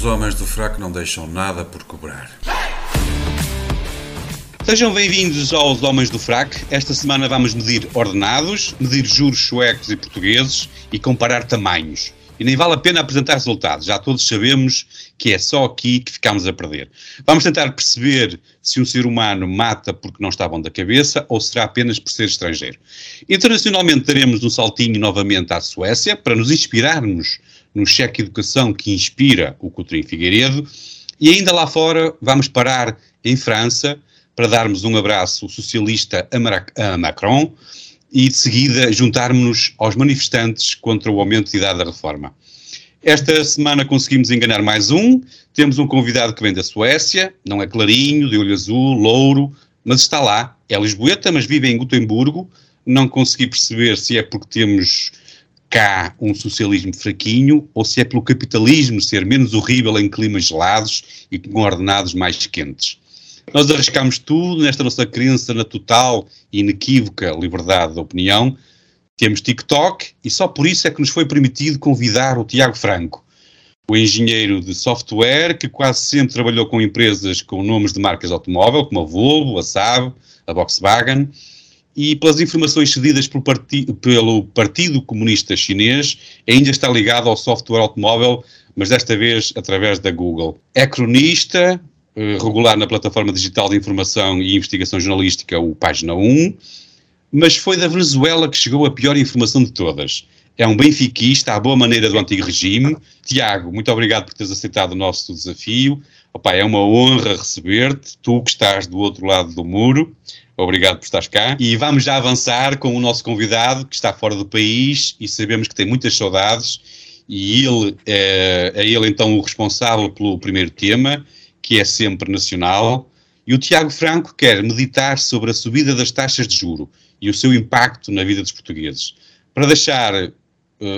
Os homens do fraco não deixam nada por cobrar. Sejam bem-vindos aos Homens do Frac. Esta semana vamos medir ordenados, medir juros suecos e portugueses e comparar tamanhos. E nem vale a pena apresentar resultados, já todos sabemos que é só aqui que ficamos a perder. Vamos tentar perceber se um ser humano mata porque não está bom da cabeça ou será apenas por ser estrangeiro. Internacionalmente daremos um saltinho novamente à Suécia para nos inspirarmos no cheque educação que inspira o Coutrinho Figueiredo e ainda lá fora vamos parar em França para darmos um abraço socialista a, Macron e de seguida juntarmos-nos aos manifestantes contra o aumento de idade da reforma. Esta semana conseguimos enganar mais um. Temos um convidado que vem da Suécia, não é clarinho, de olho azul, louro, mas está lá. É lisboeta, mas vive em Gotemburgo. Não consegui perceber se é porque temos cá um socialismo fraquinho ou se é pelo capitalismo ser menos horrível em climas gelados e com ordenados mais quentes. Nós arriscamos tudo nesta nossa crença na total e inequívoca liberdade de opinião. Temos TikTok e só por isso é que nos foi permitido convidar o Tiago Franco, o engenheiro de software que quase sempre trabalhou com empresas com nomes de marcas de automóvel, como a Volvo, a Saab, a Volkswagen, e pelas informações cedidas pelo, parti pelo Partido Comunista Chinês, ainda está ligado ao software automóvel, mas desta vez através da Google. É cronista, eh, regular na plataforma digital de informação e investigação jornalística, o Página 1, mas foi da Venezuela que chegou a pior informação de todas. É um benfiquista, à boa maneira do antigo regime. Tiago, muito obrigado por teres aceitado o nosso desafio. Opa, é uma honra receber-te, tu que estás do outro lado do muro. Obrigado por estares cá. E vamos já avançar com o nosso convidado, que está fora do país e sabemos que tem muitas saudades. E ele é, é ele então o responsável pelo primeiro tema, que é sempre nacional. E o Tiago Franco quer meditar sobre a subida das taxas de juro e o seu impacto na vida dos portugueses. Para deixar, uh,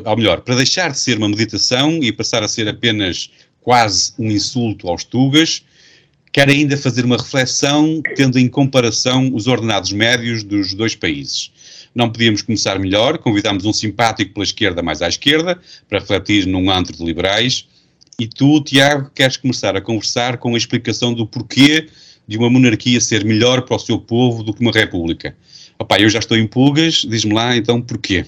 ou melhor, para deixar de ser uma meditação e passar a ser apenas quase um insulto aos tugas, quer ainda fazer uma reflexão tendo em comparação os ordenados médios dos dois países. Não podíamos começar melhor, convidámos um simpático pela esquerda mais à esquerda, para refletir num antro de liberais, e tu, Tiago, queres começar a conversar com a explicação do porquê de uma monarquia ser melhor para o seu povo do que uma república. Opa, eu já estou em pulgas, diz-me lá então porquê.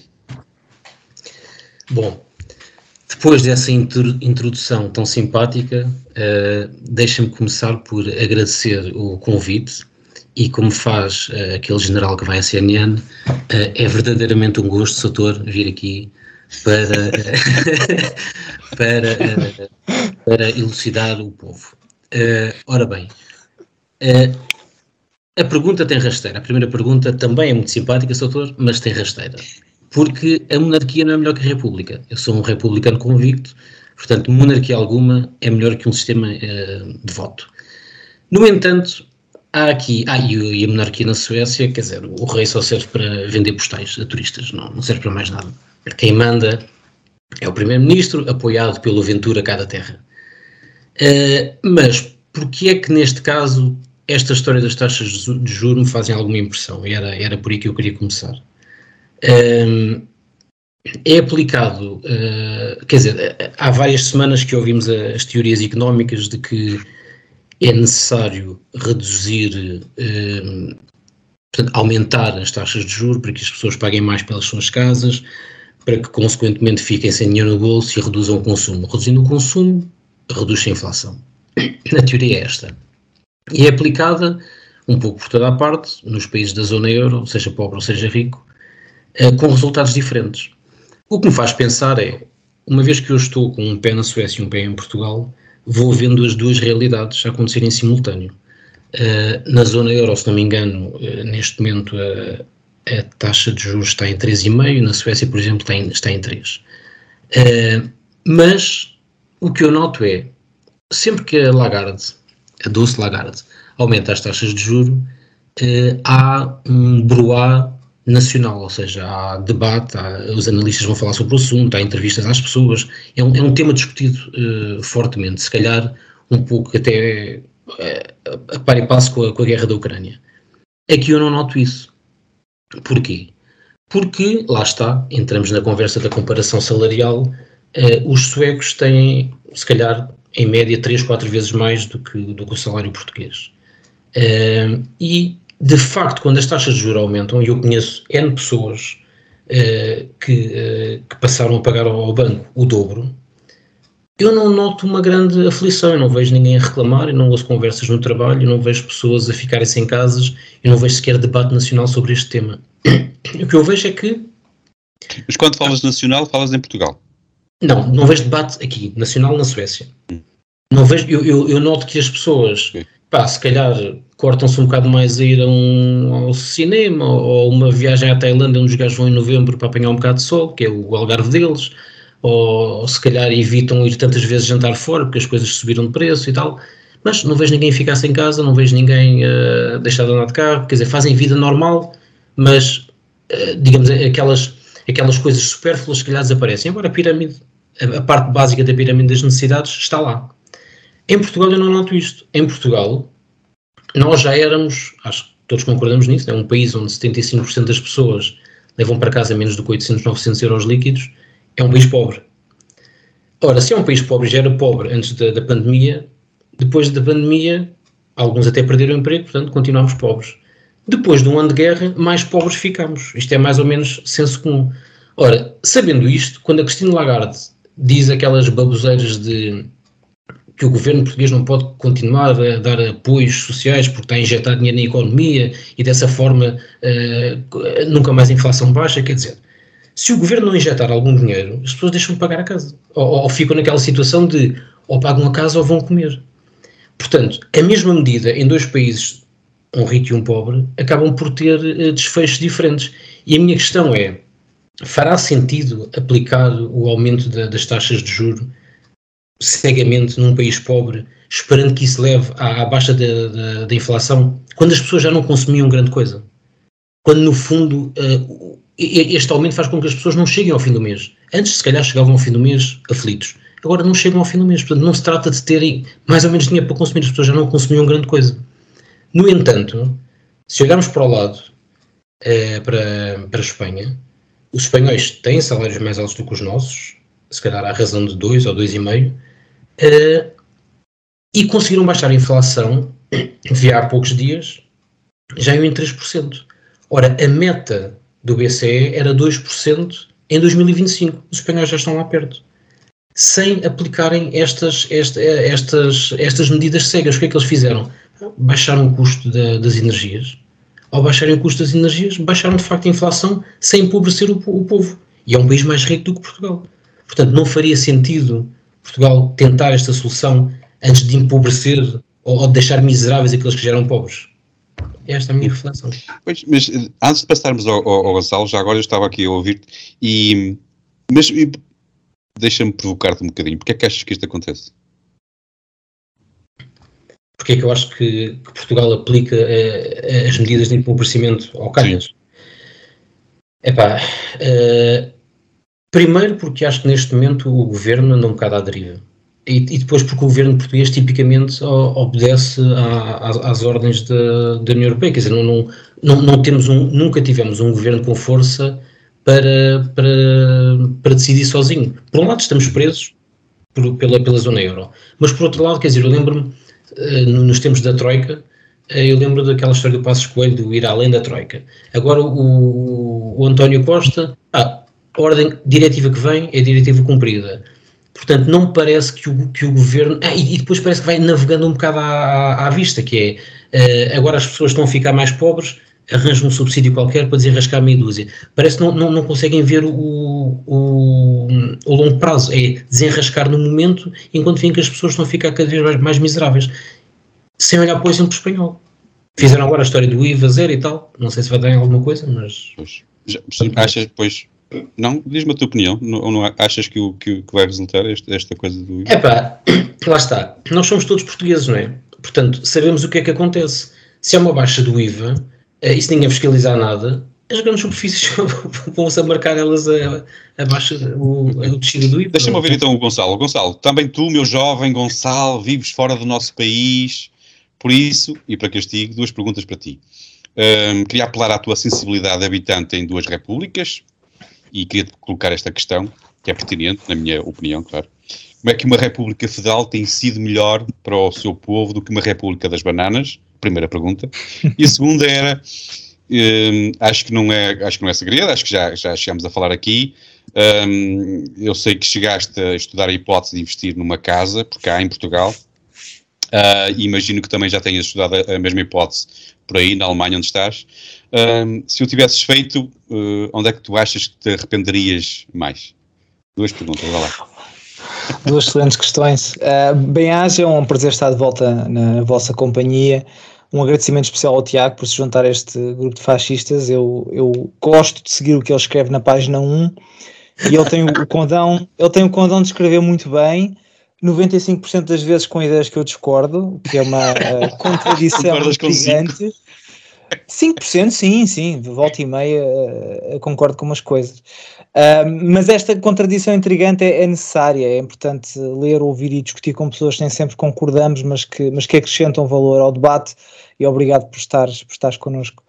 Bom, depois dessa introdução tão simpática, uh, deixa-me começar por agradecer o convite e como faz uh, aquele general que vai à CNN, uh, é verdadeiramente um gosto, Soutor, vir aqui para, para, para elucidar o povo. ora bem, a pergunta tem rasteira. A primeira pergunta também é muito simpática, Soutor, mas tem rasteira porque a monarquia não é melhor que a república. Eu sou um republicano convicto, portanto, monarquia alguma é melhor que um sistema uh, de voto. No entanto, há aqui. Ah, e a monarquia na Suécia, quer dizer, o rei só serve para vender postais a turistas, não, não serve para mais nada. Quem manda é o primeiro-ministro, apoiado pelo Ventura Cada Terra. Uh, mas porquê é que neste caso esta história das taxas de juros me fazem alguma impressão? Era, era por aí que eu queria começar é aplicado, uh, quer dizer, há várias semanas que ouvimos as teorias económicas de que é necessário reduzir, portanto, aumentar as taxas de juros para que as pessoas paguem mais pelas suas casas, para que consequentemente fiquem sem dinheiro no bolso e reduzam o consumo. Reduzindo o consumo, reduz a inflação. A teoria é esta. E é aplicada um pouco por toda a parte, nos países da zona euro, seja pobre ou seja rico, com resultados diferentes. O que me faz pensar é, uma vez que eu estou com um pé na Suécia e um pé em Portugal, vou vendo as duas realidades a acontecerem em simultâneo. Uh, na zona euro, se não me engano, uh, neste momento a taxa de juros está em 3,5, na Suécia, por exemplo, está em, está em 3. Uh, mas o que eu noto é, sempre que a Lagarde, a Dulce Lagarde, aumenta as taxas de juro, há um bruá nacional, ou seja, há debate, há, os analistas vão falar sobre o assunto, há entrevistas às pessoas, é um, é um tema discutido uh, fortemente, se calhar um pouco até uh, a par e passo com a, com a guerra da Ucrânia. É que eu não noto isso. Porquê? Porque, lá está, entramos na conversa da comparação salarial, uh, os suecos têm, se calhar, em média 3, 4 vezes mais do que, do que o salário português. Uh, e, de facto, quando as taxas de juros aumentam, e eu conheço N pessoas uh, que, uh, que, passaram a pagar ao banco o dobro, eu não noto uma grande aflição, eu não vejo ninguém a reclamar, eu não ouço conversas no trabalho, eu não vejo pessoas a ficarem sem casas, eu não vejo sequer debate nacional sobre este tema. O que eu vejo é que. Mas quando falas nacional, falas em Portugal? Não, não vejo debate aqui, nacional na Suécia. Hum. Não vejo, eu, eu, eu, noto que as pessoas, pá, se calhar cortam-se um bocado mais a ir a um, ao cinema ou uma viagem à Tailândia, onde os gajos vão em novembro para apanhar um bocado de sol, que é o algarve deles, ou, ou se calhar evitam ir tantas vezes jantar fora porque as coisas subiram de preço e tal. Mas não vejo ninguém ficar sem casa, não vejo ninguém uh, deixar de andar de carro, quer dizer, fazem vida normal, mas uh, digamos aquelas, aquelas coisas supérfluas que calhar desaparecem. Agora a pirâmide, a, a parte básica da pirâmide das necessidades está lá. Em Portugal eu não noto isto. Em Portugal, nós já éramos, acho que todos concordamos nisso, é um país onde 75% das pessoas levam para casa menos do que 800, 900 euros líquidos, é um país pobre. Ora, se é um país pobre, já era pobre antes da, da pandemia, depois da pandemia, alguns até perderam o emprego, portanto, continuamos pobres. Depois de um ano de guerra, mais pobres ficamos. Isto é mais ou menos senso comum. Ora, sabendo isto, quando a Cristina Lagarde diz aquelas baboseiras de que o governo português não pode continuar a dar apoios sociais porque está a injetar dinheiro na economia e dessa forma uh, nunca mais a inflação baixa, quer dizer, se o governo não injetar algum dinheiro, as pessoas deixam de pagar a casa. Ou, ou ficam naquela situação de ou pagam a casa ou vão comer. Portanto, a mesma medida em dois países, um rico e um pobre, acabam por ter uh, desfechos diferentes. E a minha questão é: fará sentido aplicar o aumento da, das taxas de juro cegamente num país pobre, esperando que isso leve à, à baixa da, inflação, quando as pessoas já não consumiam grande coisa? Quando, no fundo, uh, este aumento faz com que as pessoas não cheguem ao fim do mês. Antes, se calhar, chegavam ao fim do mês aflitos. Agora não chegam ao fim do mês. Portanto, não se trata de terem mais ou menos dinheiro para consumir. As pessoas já não consumiam grande coisa. No entanto, se olharmos para o lado, uh, para, para a Espanha, os espanhóis têm salários mais altos do que os nossos, se calhar à razão de 2 ou 2,5, uh, e conseguiram baixar a inflação, via há poucos dias, já em 3%. Ora, a meta do BCE era 2% em 2025. Os espanhóis já estão lá perto. Sem aplicarem estas, esta, estas, estas medidas cegas. O que é que eles fizeram? Baixaram o custo da, das energias. Ao baixarem o custo das energias, baixaram de facto a inflação sem empobrecer o, o povo. E é um país mais rico do que Portugal. Portanto, não faria sentido Portugal tentar esta solução antes de empobrecer ou, ou de deixar miseráveis aqueles que já eram pobres. Esta é a minha reflexão. Pois, mas eh, antes de passarmos ao, ao, ao Gonçalo, já agora eu estava aqui a ouvir-te e. Mas deixa-me provocar-te um bocadinho. Porquê é que achas que isto acontece? Porque é que eu acho que, que Portugal aplica uh, as medidas de empobrecimento ao Calhas? Epá, uh, Primeiro porque acho que neste momento o governo anda um bocado à deriva. E, e depois porque o governo português tipicamente obedece às ordens da, da União Europeia, quer dizer, não, não, não temos um, nunca tivemos um governo com força para, para, para decidir sozinho. Por um lado estamos presos por, pela, pela zona euro, mas por outro lado, quer dizer, eu lembro-me eh, nos tempos da Troika, eh, eu lembro daquela história do Passos Coelho, do ir além da Troika. Agora o, o António Costa, ah, a ordem diretiva que vem é diretiva cumprida. Portanto, não me parece que o, que o governo. Ah, e, e, depois parece que vai navegando um bocado à, à, vista, que é uh, agora as pessoas estão a ficar mais pobres, arranjam um subsídio qualquer para desenrascar meia dúzia. Parece que não, não, não conseguem ver o, o, o, longo prazo, é desenrascar no momento, enquanto veem que as pessoas estão a ficar cada vez mais, mais miseráveis, sem olhar para o exemplo espanhol. Fizeram agora a história do IVA zero e tal, não sei se vai dar em alguma coisa, mas. Já, achas, pois, não? Diz-me a tua opinião. Não, não achas que, o, que, que vai resultar esta, esta coisa do. É pá, lá está. Nós somos todos portugueses, não é? Portanto, sabemos o que é que acontece. Se há uma baixa do IVA eh, e se ninguém fiscalizar nada, as grandes superfícies vão-se a marcar elas a, a baixa, o, descido do IVA. Deixa-me ouvir então o Gonçalo. Gonçalo, também tu, meu jovem Gonçalo, vives fora do nosso país. Por isso, e para castigo, duas perguntas para ti. Um, queria apelar à tua sensibilidade habitante em duas repúblicas, e queria colocar esta questão, que é pertinente, na minha opinião, claro. como é que uma República Federal tem sido melhor para o seu povo do que uma República das Bananas? Primeira pergunta. E a segunda era, um, acho, que não é, acho que não é segredo, acho que já, já chegamos a falar aqui. Um, eu sei que chegaste a estudar a hipótese de investir numa casa, porque há em Portugal, uh, imagino que também já tenhas estudado a, a, mesma hipótese por aí, na Alemanha, onde estás. Um, se o tivesses feito, uh, onde é que tu achas que te arrependerias mais? Duas perguntas, vai lá. Duas excelentes questões. Uh, Bem-aja, é um prazer estar de volta na vossa companhia. Um agradecimento especial ao Tiago por se juntar a este grupo de fascistas. Eu, eu gosto de seguir o que ele escreve na página 1 e ele tem o condão, ele tem o condão de escrever muito bem. 95% das vezes com ideias que eu discordo, que é uma uh, contradição gigante. 5% sim, sim, de volta e meia uh, concordo com umas coisas. Uh, mas esta contradição intrigante é, é, necessária, é importante ler, ouvir e discutir com pessoas que nem sempre concordamos, mas que, mas que acrescentam valor ao debate e obrigado por estares, por estares connosco.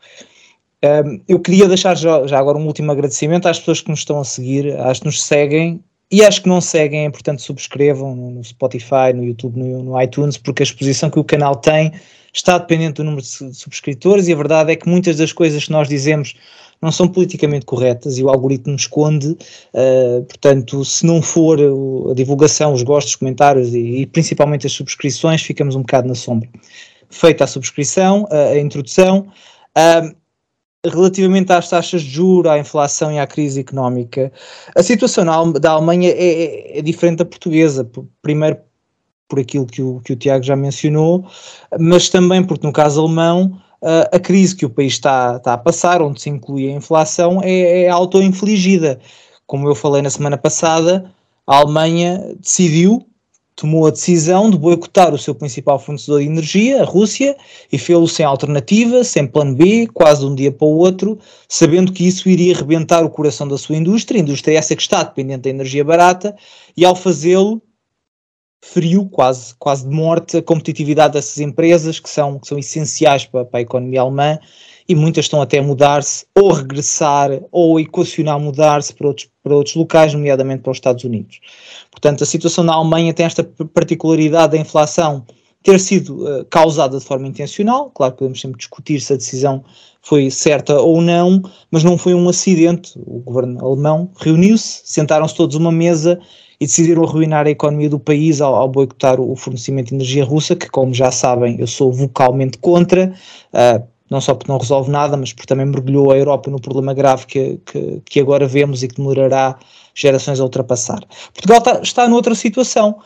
Uh, eu queria deixar já, já, agora um último agradecimento às pessoas que nos estão a seguir, às que nos seguem e às que não seguem, é importante subscrevam no Spotify, no YouTube, no, no iTunes, porque a exposição que o canal tem está dependente do número de subscritores e a verdade é que muitas das coisas que nós dizemos não são politicamente corretas e o algoritmo esconde, uh, portanto, se não for a divulgação, os gostos, os comentários e, e, principalmente as subscrições, ficamos um bocado na sombra. Feita a subscrição, a, a introdução, uh, relativamente às taxas de juros, à inflação e à crise económica, a situação da Alemanha é, é, é diferente da portuguesa. Primeiro, por aquilo que o, que o Tiago já mencionou, mas também porque no caso alemão a crise que o país está, está a passar, onde se inclui a inflação, é, é auto-infligida. Como eu falei na semana passada, a Alemanha decidiu, tomou a decisão de boicotar o seu principal fornecedor de energia, a Rússia, e fê-lo sem alternativa, sem plano B, quase de um dia para o outro, sabendo que isso iria rebentar o coração da sua indústria, indústria essa que está dependente da energia barata, e ao fazê-lo feriu quase, quase de morte a competitividade dessas empresas que são, que são essenciais para, para a economia alemã e muitas estão até a mudar-se ou regressar ou equacionar mudar-se para outros, para outros locais, nomeadamente para os Estados Unidos. Portanto, a situação na Alemanha tem esta particularidade da inflação ter sido uh, causada de forma intencional, claro que podemos sempre discutir se a decisão foi certa ou não, mas não foi um acidente. O governo alemão reuniu-se, sentaram-se todos uma mesa e decidiram arruinar a economia do país ao, ao boicotar o fornecimento de energia russa, que, como já sabem, eu sou vocalmente contra. Uh, não só porque não resolve nada, mas porque também mergulhou a Europa no problema grave que, que, que agora vemos e que demorará gerações a ultrapassar. Portugal está, está noutra situação.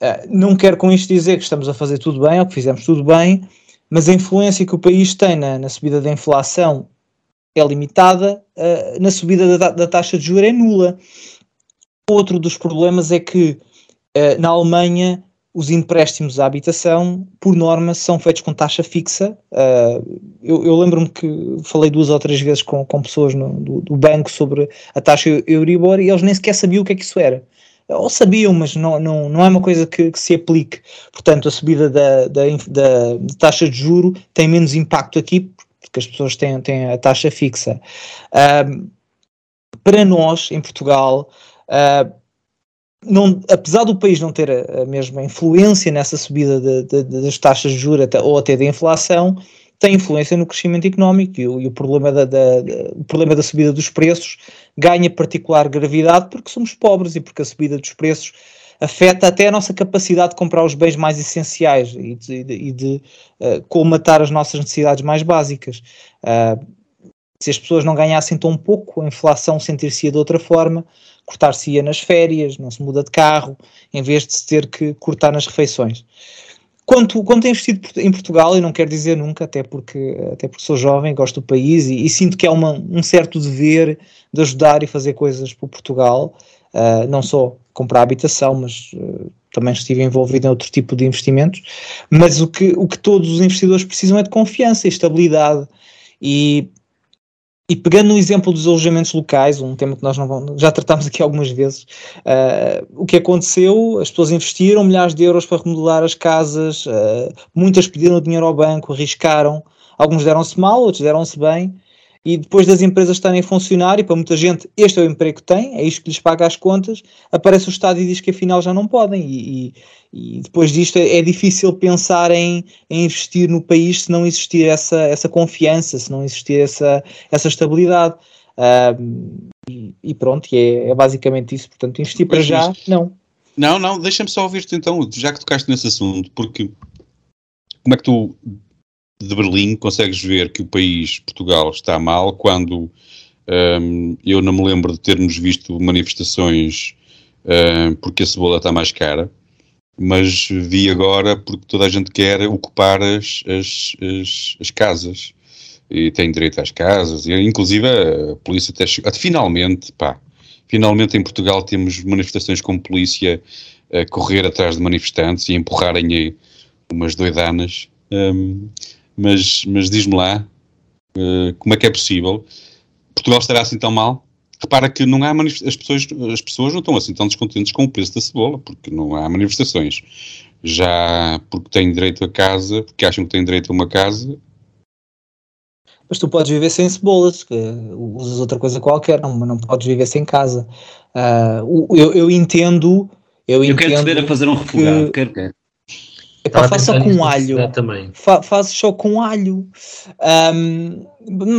Uh, não quero com isto dizer que estamos a fazer tudo bem ou que fizemos tudo bem, mas a influência que o país tem na, na subida da inflação é limitada, uh, na subida da, da, taxa de juros é nula. Outro dos problemas é que uh, na Alemanha os empréstimos à habitação, por norma, são feitos com taxa fixa. Uh, eu, eu lembro-me que falei duas ou três vezes com, com pessoas no, do, do, banco sobre a taxa Euribor e eles nem sequer sabiam o que é que isso era. Ou sabiam, mas não, não, não é uma coisa que, que se aplique. Portanto, a subida da, da, da, taxa de juro tem menos impacto aqui, porque as pessoas têm, têm a taxa fixa. Uh, para nós, em Portugal, Uh, não, apesar do país não ter a, a mesma influência nessa subida de, de, das taxas de juros ou até da inflação, tem influência no crescimento económico e o, e o problema da, da, o problema da subida dos preços ganha particular gravidade porque somos pobres e porque a subida dos preços afeta até a nossa capacidade de comprar os bens mais essenciais e de, de, de uh, colmatar as nossas necessidades mais básicas. Uh, se as pessoas não ganhassem tão pouco, a inflação sentir-se-ia de outra forma, cortar-se-ia nas férias, não se muda de carro, em vez de se ter que cortar nas refeições. Quanto, quanto a investido em Portugal, eu não quero dizer nunca, até porque, até porque sou jovem, gosto do país e, e sinto que há uma, um certo dever de ajudar e fazer coisas por Portugal, uh, não só comprar habitação, mas uh, também estive envolvido em outro tipo de investimentos. Mas o que, o que todos os investidores precisam é de confiança e estabilidade. E e pegando no exemplo dos alojamentos locais, um tema que nós vamos, já tratámos aqui algumas vezes, uh, o que aconteceu, as pessoas investiram milhares de euros para remodelar as casas, uh, muitas pediram dinheiro ao banco, arriscaram, alguns deram-se mal, outros deram-se bem, e depois das empresas estarem a funcionar, e para muita gente este é o emprego que tem, é isto que lhes paga as contas, aparece o Estado e diz que afinal já não podem, e, e, e depois disto é, é, difícil pensar em, em, investir no país se não existir essa, essa confiança, se não existir essa, essa estabilidade. Uh, e, e, pronto, e é, é, basicamente isso. Portanto, investir para já, não. Não, não, deixa-me só ouvir-te então, já que tocaste nesse assunto, porque como é que tu de Berlim consegues ver que o país, Portugal, está mal quando um, eu não me lembro de termos visto manifestações um, porque a cebola está mais cara, mas vi agora porque toda a gente quer ocupar as, as, as, as casas e tem direito às casas, e inclusive a polícia até chegou, finalmente, pá, finalmente em Portugal temos manifestações com polícia a correr atrás de manifestantes e empurrarem umas doidanas. Um, mas, mas diz-me lá uh, como é que é possível. Portugal estará assim tão mal? Repara que não há as pessoas, as pessoas não estão assim tão descontentes com o preço da cebola, porque não há manifestações. Já porque têm direito a casa, porque acham que têm direito a uma casa. Mas tu podes viver sem cebolas, usas outra coisa qualquer, não, não podes viver sem casa. Uh, eu, eu entendo. Eu, eu entendo quero saber a fazer um refogado, que... quero, quero. Epá, faz só com alho. Também. Fa faz só com alho. Um,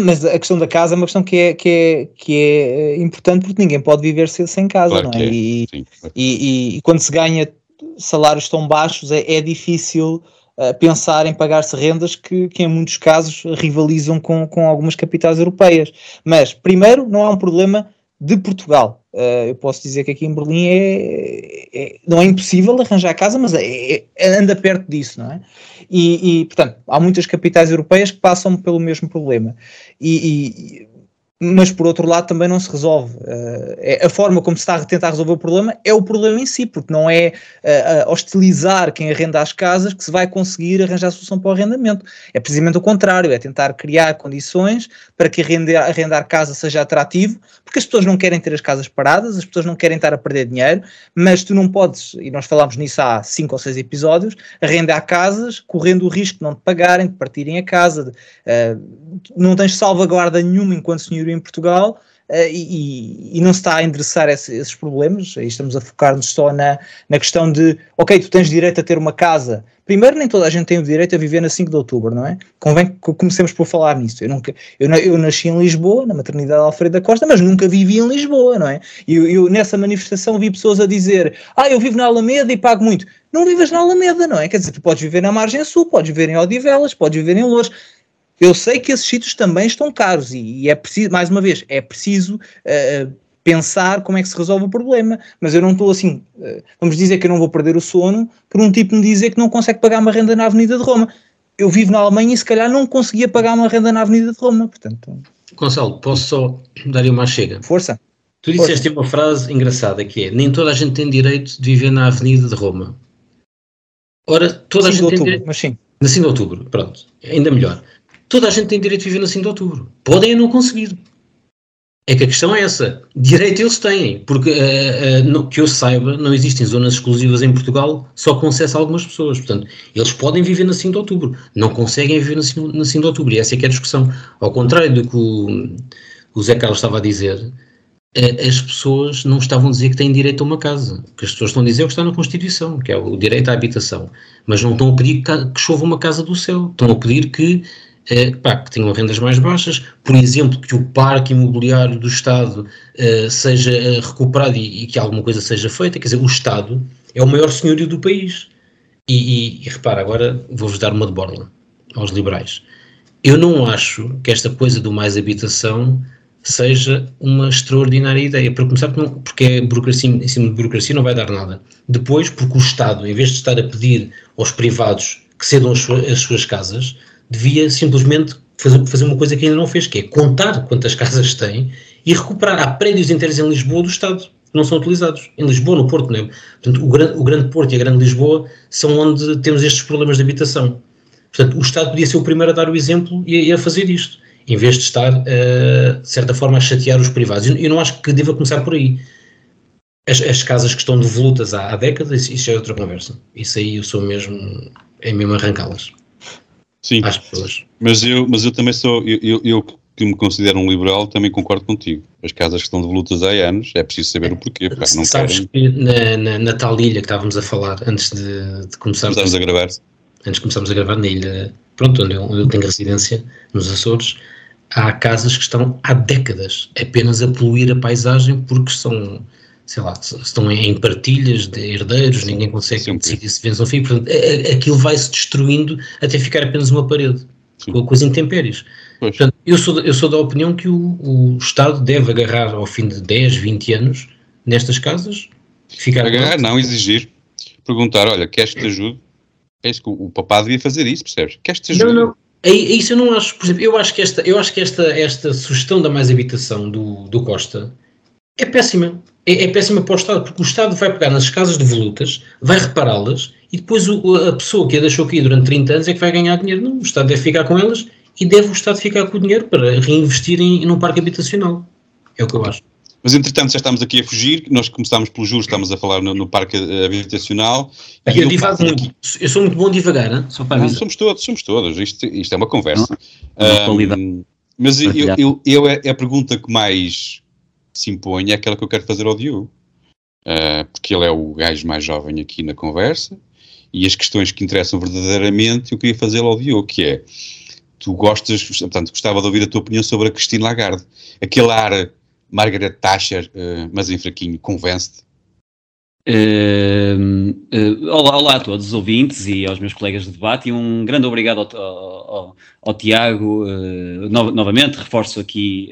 mas a questão da casa é uma questão que é, que é, que é importante porque ninguém pode viver sem casa, claro não é? é. E, e, e, e, quando se ganha salários tão baixos é, é difícil uh, pensar em pagar-se rendas que, que em muitos casos rivalizam com, com algumas capitais europeias. Mas, primeiro, não há um problema de Portugal. Uh, eu posso dizer que aqui em Berlim é, é não é impossível arranjar casa, mas é, é, anda perto disso, não é? E, e, portanto, há muitas capitais europeias que passam pelo mesmo problema. E, e mas por outro lado também não se resolve. Uh, a forma como se está a tentar resolver o problema é o problema em si, porque não é uh, hostilizar quem arrenda as casas que se vai conseguir arranjar a solução para o arrendamento. É precisamente o contrário, é tentar criar condições para que arrendar, arrendar casa seja atrativo, porque as pessoas não querem ter as casas paradas, as pessoas não querem estar a perder dinheiro, mas tu não podes, e nós falámos nisso há cinco ou seis episódios, arrendar casas correndo o risco de não te pagarem, de partirem a casa, de, uh, não tens salvaguarda nenhuma enquanto senhor em Portugal uh, e, e, não se está a endereçar esse, esses problemas. Aí estamos a focar-nos só na, na questão de, ok, tu tens direito a ter uma casa. Primeiro, nem toda a gente tem o direito a viver na 5 de outubro, não é? Convém que comecemos por falar nisso. Eu, nunca, eu, eu nasci em Lisboa, na maternidade Alfredo da Costa, mas nunca vivi em Lisboa, não é? E eu, eu, nessa manifestação vi pessoas a dizer: Ah, eu vivo na Alameda e pago muito. Não vives na Alameda, não é? Quer dizer, tu podes viver na Margem Sul, podes viver em Odivelas, podes viver em Louros. Eu sei que esses sítios também estão caros e, e é preciso, mais uma vez, é preciso uh, pensar como é que se resolve o problema. Mas eu não estou assim, uh, vamos dizer que eu não vou perder o sono por um tipo me dizer que não consegue pagar uma renda na Avenida de Roma. Eu vivo na Alemanha e se calhar não conseguia pagar uma renda na Avenida de Roma, portanto... Gonçalo, posso só dar-lhe uma chega? Força. Tu disseste Força. uma frase engraçada que é, nem toda a gente tem direito de viver na Avenida de Roma. Ora, toda a gente outubro, tem direito... Mas sim. Na 5 de outubro, pronto, ainda melhor. Toda a gente tem direito de viver no 5 de outubro. Podem ou não conseguir. É que a questão é essa. Direito eles têm, porque uh, uh, no, que eu saiba, não existem zonas exclusivas em Portugal só com acesso a algumas pessoas. Portanto, eles podem viver na 5 de outubro, não conseguem viver na 5, na 5 de outubro. E essa é que é a discussão. Ao contrário do que o, o Zé Carlos estava a dizer, uh, as pessoas não estavam a dizer que têm direito a uma casa. O que as pessoas estão a dizer é o que está na Constituição, que é o direito à habitação. Mas não estão a pedir que, que chova uma casa do céu. Estão a pedir que é, pá, que tenham rendas mais baixas, por exemplo, que o parque imobiliário do Estado uh, seja uh, recuperado e, e, que alguma coisa seja feita, quer dizer, o Estado é o maior senhorio do país. E, e, e repara, agora vou-vos dar uma de borla aos liberais. Eu não acho que esta coisa do mais habitação seja uma extraordinária ideia. Para começar, porque é burocracia, em cima de burocracia não vai dar nada. Depois, porque o Estado, em vez de estar a pedir aos privados que cedam as suas casas, devia simplesmente fazer, fazer uma coisa que ainda não fez, que é contar quantas casas tem e recuperar. Há prédios inteiros em Lisboa do Estado que não são utilizados. Em Lisboa, no Porto, não é? Portanto, o o grande Porto e a Grande Lisboa são onde temos estes problemas de habitação. Portanto, o Estado podia ser o primeiro a dar o exemplo e a, a fazer isto, em vez de estar, uh, de certa forma, a chatear os privados. Eu, eu não acho que deva começar por aí. As, as, casas que estão devolutas há, há décadas, isso é outra conversa. Isso aí eu sou mesmo, é mesmo arrancá-las. Sim. Às pessoas. Mas eu, mas eu também sou, eu, eu, eu que me considero um liberal, também concordo contigo. As casas que estão devolutas há anos, é preciso saber o porquê. Pá, não Sabes querem... que na, na, na, tal ilha que estávamos a falar antes de, de começarmos a gravar, antes de começarmos a gravar na ilha, pronto, onde eu, onde eu tenho residência, nos Açores, há casas que estão há décadas apenas a poluir a paisagem porque são sei lá, estão em partilhas de herdeiros, Sim. ninguém consegue Sim, decidir se vence ou fim, portanto, aquilo vai-se destruindo até ficar apenas uma parede, Sim. com, os intempéries. Portanto, eu sou, eu sou da opinião que o, o Estado deve agarrar ao fim de 10, 20 anos nestas casas, ficar... Agarrar, não, exigir, perguntar, olha, queres que te ajude? É isso que o, o papá devia fazer isso, percebes? Queres que te ajude? Não, não. É, é, isso eu não acho, por exemplo, eu acho que esta, eu acho que esta, esta sugestão da mais habitação do, do Costa é péssima. É, é, péssima para o Estado, porque o Estado vai pegar nas casas devolutas, vai repará-las e depois o, a pessoa que a deixou cair durante 30 anos é que vai ganhar dinheiro. Não, o Estado deve ficar com elas e deve o Estado ficar com o dinheiro para reinvestir em, num parque habitacional. É o que eu acho. Mas entretanto já estamos aqui a fugir, nós começámos pelos juros, estamos a falar no, no parque habitacional. Eu divago muito, aqui... eu sou muito bom a divagar, hein? só para Não, somos todos, somos todos, isto, isto é uma conversa. Não, um, mas eu, eu, eu, é, é a pergunta que mais se impõe é aquela que eu quero fazer ao Diogo. Uh, porque ele é o gajo mais jovem aqui na conversa e as questões que interessam verdadeiramente eu queria fazê-lo ao Diogo, que é tu gostas, portanto, gostava de ouvir a tua opinião sobre a Cristina Lagarde. Aquele ar Margaret Thatcher, uh, mas em fraquinho, convence-te? Uh, uh, olá, olá, a todos os ouvintes e aos meus colegas de debate e um grande obrigado ao, ao, ao, ao Tiago. Uh, no, novamente, reforço aqui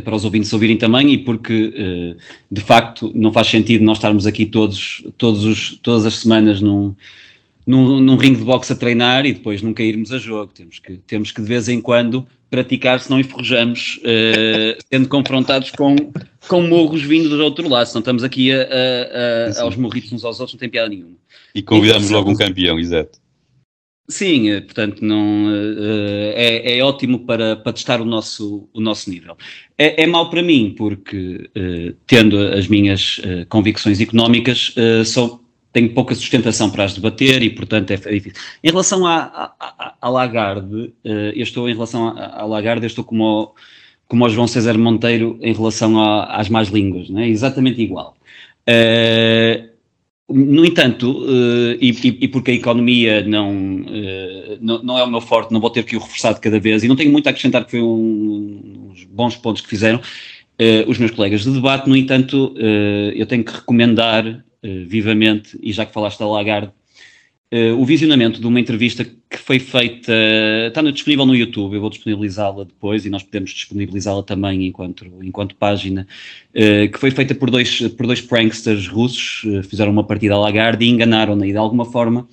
para os ouvintes ouvirem também e porque de facto não faz sentido nós estarmos aqui todos, todos os, todas as semanas num, num, num ringue de boxe a treinar e depois nunca irmos a jogo. Temos que, temos que de vez em quando praticar, senão enferrujamos, uh, sendo confrontados com, com morros vindo do outro lado. Senão estamos aqui a, a, a, aos morritos uns aos outros, não tem piada nenhuma. E convidamos logo um campeão, exato. Sim, eh, portanto, não, uh, é, é, ótimo para, para testar o nosso, o nosso nível. É, é mau para mim, porque, tendo as minhas convicções económicas, sou tenho pouca sustentação para as debater e, portanto, é, é difícil. Em relação à, à, Lagarde, eu estou em relação à, Lagarde, eu estou como como o João César Monteiro em relação a, às más línguas, né? exatamente igual. Uh, no entanto, uh, e, porque a economia não, uh, não, não, é o meu forte, não vou ter que o reforçar de cada vez, e não tenho muito a acrescentar, que foi um, uns bons pontos que fizeram uh, os meus colegas de debate, no entanto, eu tenho que recomendar vivamente, e já que falaste da Lagarde, uh, o visionamento de uma entrevista que foi feita, está disponível no YouTube, eu vou disponibilizá-la depois e nós podemos disponibilizá-la também enquanto, enquanto página, uh, que foi feita por dois, por dois pranksters russos, fizeram uma partida à Lagarde e enganaram-na e de alguma forma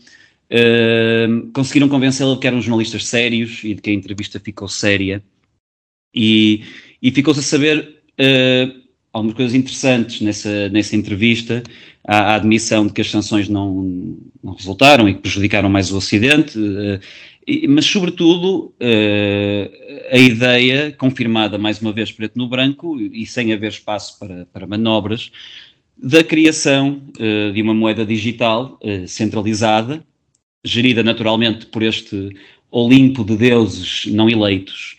conseguiram convencê-la de que eram jornalistas sérios e de que a entrevista ficou séria. E, e ficou-se a saber algumas coisas interessantes nessa, nessa entrevista, a, a admissão de que as sanções não, não, resultaram e que prejudicaram mais o Ocidente, uh, e, mas, sobretudo, uh, a ideia, confirmada mais uma vez preto no branco e sem haver espaço para, para manobras, da criação uh, de uma moeda digital centralizada, gerida naturalmente por este Olimpo de deuses não eleitos.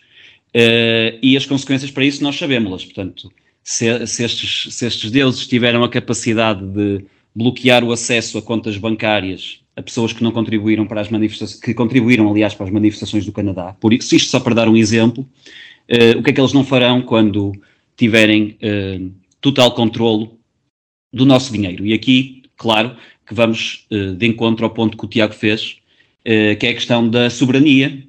e as consequências para isso nós sabemos-las, portanto se, se, estes, se estes deuses tiveram a capacidade de bloquear o acesso a contas bancárias a pessoas que não contribuíram para as manifestações, que contribuíram, aliás, para as manifestações do Canadá. Por isso, isto só para dar um exemplo, uh, o que é que eles não farão quando tiverem uh, total controlo do nosso dinheiro? E aqui, claro, que vamos uh, de encontro ao ponto que o Tiago fez, que é a questão da soberania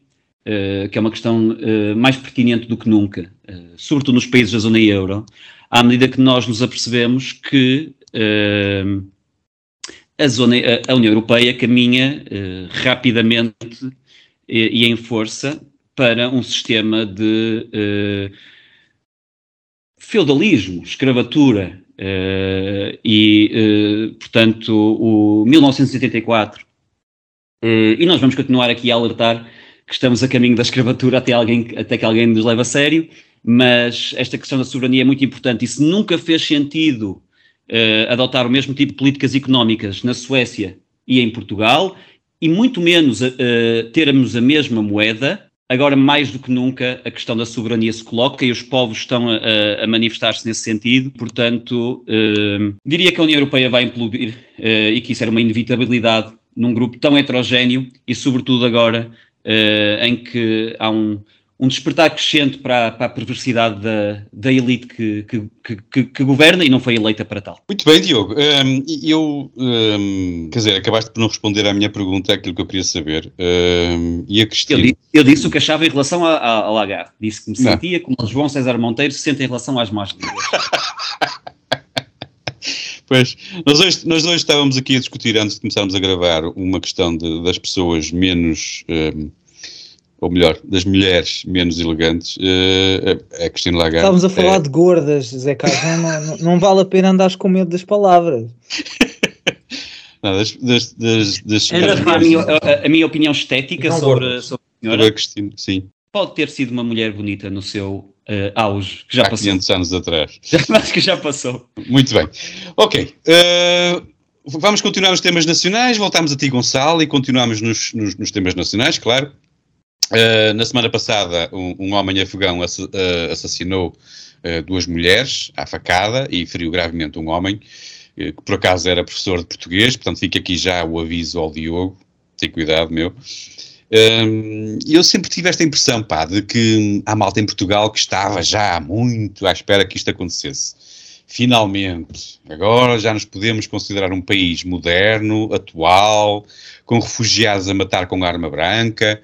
que é uma questão mais pertinente do que nunca, sobretudo nos países da zona euro, à medida que nós nos apercebemos que a, zona, a, União Europeia caminha rapidamente e, e, em força para um sistema de feudalismo, escravatura, e, portanto, o 1984 e nós vamos continuar aqui a alertar que estamos a caminho da escravatura até, alguém, até que alguém nos leve a sério, mas esta questão da soberania é muito importante e se nunca fez sentido uh, adotar o mesmo tipo de políticas económicas na Suécia e em Portugal, e muito menos uh, termos a mesma moeda, agora mais do que nunca a questão da soberania se coloca e os povos estão a, a manifestar-se nesse sentido. Portanto, uh, diria que a União Europeia vai implodir e que isso era uma inevitabilidade num grupo tão heterogéneo e, sobretudo, agora em que há um um despertar crescente para, para a perversidade da, da elite que, que, que, que, governa e não foi eleita para tal. Muito bem, Diogo. Um, eu, um, quer dizer, acabaste por não responder à minha pergunta, aquilo que eu queria saber. Um, e a Cristina? Eu, eu, disse o que achava em relação a, a, a Lagarde. Disse que me sentia não. como João César Monteiro se sente em relação às más Pois, nós hoje, nós hoje estávamos aqui a discutir, antes de começarmos a gravar, uma questão de, das pessoas menos um, ou melhor, das mulheres menos elegantes, uh, a Cristina Lagarde. Estávamos a falar é... de gordas, Zé Carlos, não, não, vale a pena andares com medo das palavras. não, das, das, das, das a, minha, a, a, minha, opinião estética sobre, sobre a senhora sobre a Cristina, sim. pode ter sido uma mulher bonita no seu uh, auge, que já Há passou. 500 anos atrás. Acho que já passou. Muito bem. Ok. Uh, vamos continuar nos temas nacionais, voltamos a ti, Gonçalo, e continuamos nos, nos, nos temas nacionais, claro. Uh, na semana passada, um, um homem afegão ass, uh, assassinou uh, duas mulheres à facada e feriu gravemente um homem, que por acaso era professor de português, portanto fica aqui já o aviso ao Diogo, tem cuidado, meu. E eu sempre tive esta impressão, pá, de que há malta em Portugal que estava já muito à espera que isto acontecesse. Finalmente, agora já nos podemos considerar um país moderno, atual, com refugiados a matar com arma branca,